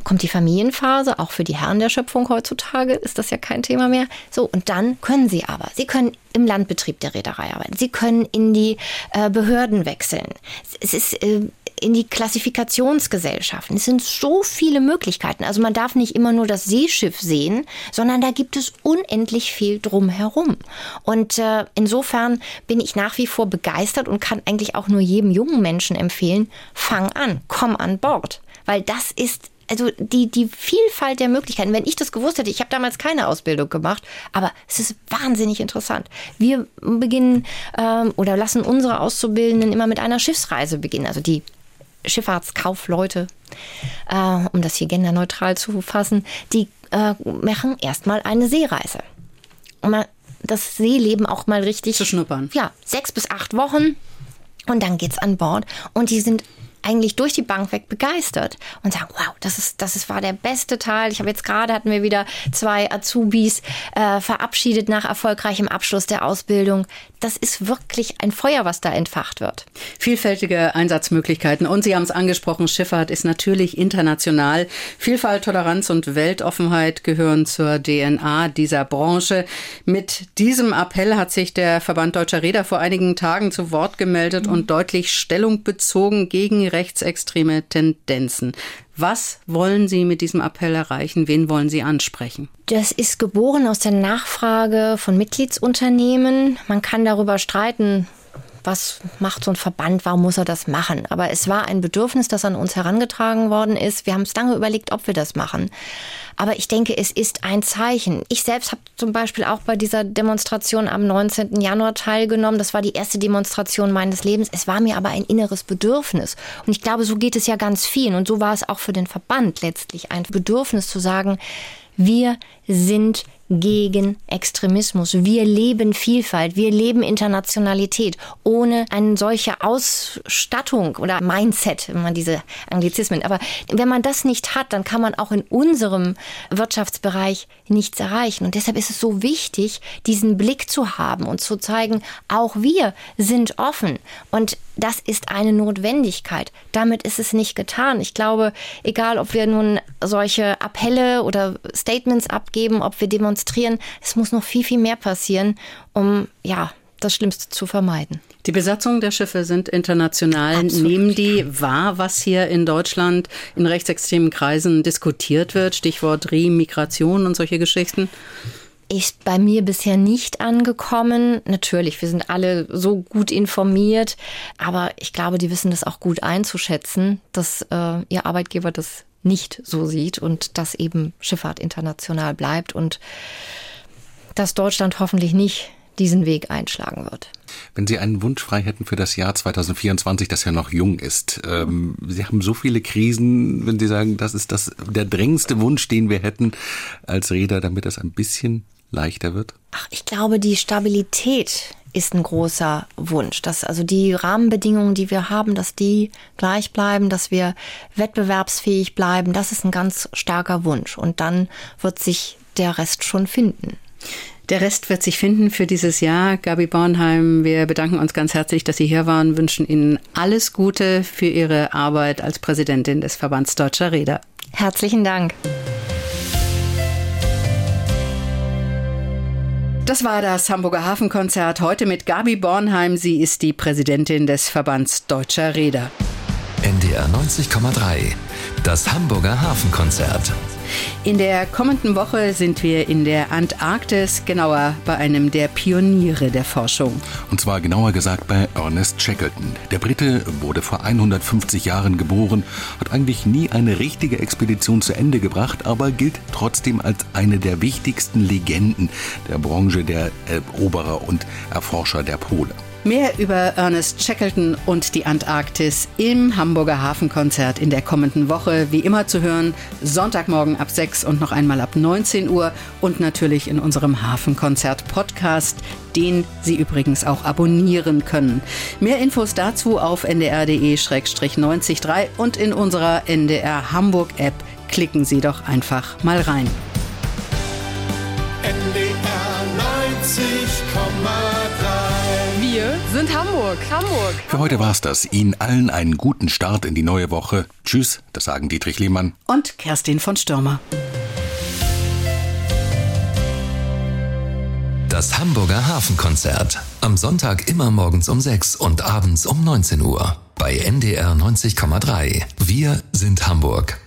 kommt die Familienphase, auch für die Herren der Schöpfung heutzutage ist das ja kein Thema mehr. So, und dann können sie aber, sie können im Landbetrieb der Reederei arbeiten, sie können in die äh, Behörden wechseln. Es ist äh, in die Klassifikationsgesellschaften. Es sind so viele Möglichkeiten. Also man darf nicht immer nur das Seeschiff sehen, sondern da gibt es unendlich viel drumherum. Und äh, insofern bin ich nach wie vor begeistert und kann eigentlich auch nur jedem jungen Menschen empfehlen, fang an, komm an Bord. Weil das ist also die, die Vielfalt der Möglichkeiten. Wenn ich das gewusst hätte, ich habe damals keine Ausbildung gemacht, aber es ist wahnsinnig interessant. Wir beginnen ähm, oder lassen unsere Auszubildenden immer mit einer Schiffsreise beginnen. Also die Schifffahrtskaufleute, äh, um das hier genderneutral zu fassen, die äh, machen erstmal eine Seereise. Um mal das Seeleben auch mal richtig zu schnuppern. Ja, sechs bis acht Wochen. Und dann geht's an Bord und die sind eigentlich durch die Bank weg begeistert und sagen, wow, das ist, das ist, war der beste Teil. Ich habe jetzt gerade hatten wir wieder zwei Azubis äh, verabschiedet nach erfolgreichem Abschluss der Ausbildung. Das ist wirklich ein Feuer, was da entfacht wird. Vielfältige Einsatzmöglichkeiten. Und Sie haben es angesprochen, Schifffahrt ist natürlich international. Vielfalt, Toleranz und Weltoffenheit gehören zur DNA dieser Branche. Mit diesem Appell hat sich der Verband Deutscher Räder vor einigen Tagen zu Wort gemeldet mhm. und deutlich Stellung bezogen gegen rechtsextreme Tendenzen. Was wollen Sie mit diesem Appell erreichen? Wen wollen Sie ansprechen? Das ist geboren aus der Nachfrage von Mitgliedsunternehmen. Man kann darüber streiten, was macht so ein Verband, warum muss er das machen? Aber es war ein Bedürfnis, das an uns herangetragen worden ist. Wir haben es lange überlegt, ob wir das machen. Aber ich denke, es ist ein Zeichen. Ich selbst habe zum Beispiel auch bei dieser Demonstration am 19. Januar teilgenommen. Das war die erste Demonstration meines Lebens. Es war mir aber ein inneres Bedürfnis. Und ich glaube, so geht es ja ganz vielen. Und so war es auch für den Verband letztlich ein Bedürfnis zu sagen, wir sind gegen Extremismus. Wir leben Vielfalt, wir leben Internationalität. Ohne eine solche Ausstattung oder Mindset, wenn man diese Anglizismen, aber wenn man das nicht hat, dann kann man auch in unserem Wirtschaftsbereich nichts erreichen. Und deshalb ist es so wichtig, diesen Blick zu haben und zu zeigen, auch wir sind offen. Und das ist eine Notwendigkeit. Damit ist es nicht getan. Ich glaube, egal ob wir nun solche Appelle oder Statements abgeben, ob wir demonstrieren, es muss noch viel, viel mehr passieren, um ja das Schlimmste zu vermeiden. Die Besatzung der Schiffe sind international. Absolut. Nehmen die wahr, was hier in Deutschland in rechtsextremen Kreisen diskutiert wird? Stichwort Remigration und solche Geschichten? ist bei mir bisher nicht angekommen. Natürlich, wir sind alle so gut informiert, aber ich glaube, die wissen das auch gut einzuschätzen, dass äh, ihr Arbeitgeber das nicht so sieht und dass eben Schifffahrt international bleibt und dass Deutschland hoffentlich nicht diesen Weg einschlagen wird. Wenn Sie einen Wunsch frei hätten für das Jahr 2024, das ja noch jung ist, ähm, Sie haben so viele Krisen, wenn Sie sagen, das ist das der drängendste Wunsch, den wir hätten als Räder, damit es ein bisschen leichter wird? Ach, ich glaube, die Stabilität ist ein großer Wunsch, dass also die Rahmenbedingungen, die wir haben, dass die gleich bleiben, dass wir wettbewerbsfähig bleiben, das ist ein ganz starker Wunsch. Und dann wird sich der Rest schon finden. Der Rest wird sich finden für dieses Jahr. Gabi Bornheim, wir bedanken uns ganz herzlich, dass Sie hier waren, wünschen Ihnen alles Gute für Ihre Arbeit als Präsidentin des Verbands Deutscher Räder. Herzlichen Dank. Das war das Hamburger Hafenkonzert heute mit Gabi Bornheim. Sie ist die Präsidentin des Verbands Deutscher Räder. NDR 90,3. Das Hamburger Hafenkonzert. In der kommenden Woche sind wir in der Antarktis, genauer bei einem der Pioniere der Forschung. Und zwar genauer gesagt bei Ernest Shackleton. Der Brite wurde vor 150 Jahren geboren, hat eigentlich nie eine richtige Expedition zu Ende gebracht, aber gilt trotzdem als eine der wichtigsten Legenden der Branche der Eroberer und Erforscher der Pole. Mehr über Ernest Shackleton und die Antarktis im Hamburger Hafenkonzert in der kommenden Woche. Wie immer zu hören, Sonntagmorgen ab 6 und noch einmal ab 19 Uhr und natürlich in unserem Hafenkonzert-Podcast, den Sie übrigens auch abonnieren können. Mehr Infos dazu auf ndr.de-903 und in unserer NDR Hamburg-App. Klicken Sie doch einfach mal rein. Wir sind Hamburg. Hamburg. Für heute war's das. Ihnen allen einen guten Start in die neue Woche. Tschüss, das sagen Dietrich Lehmann. Und Kerstin von Stürmer. Das Hamburger Hafenkonzert. Am Sonntag immer morgens um 6 und abends um 19 Uhr. Bei NDR 90,3. Wir sind Hamburg.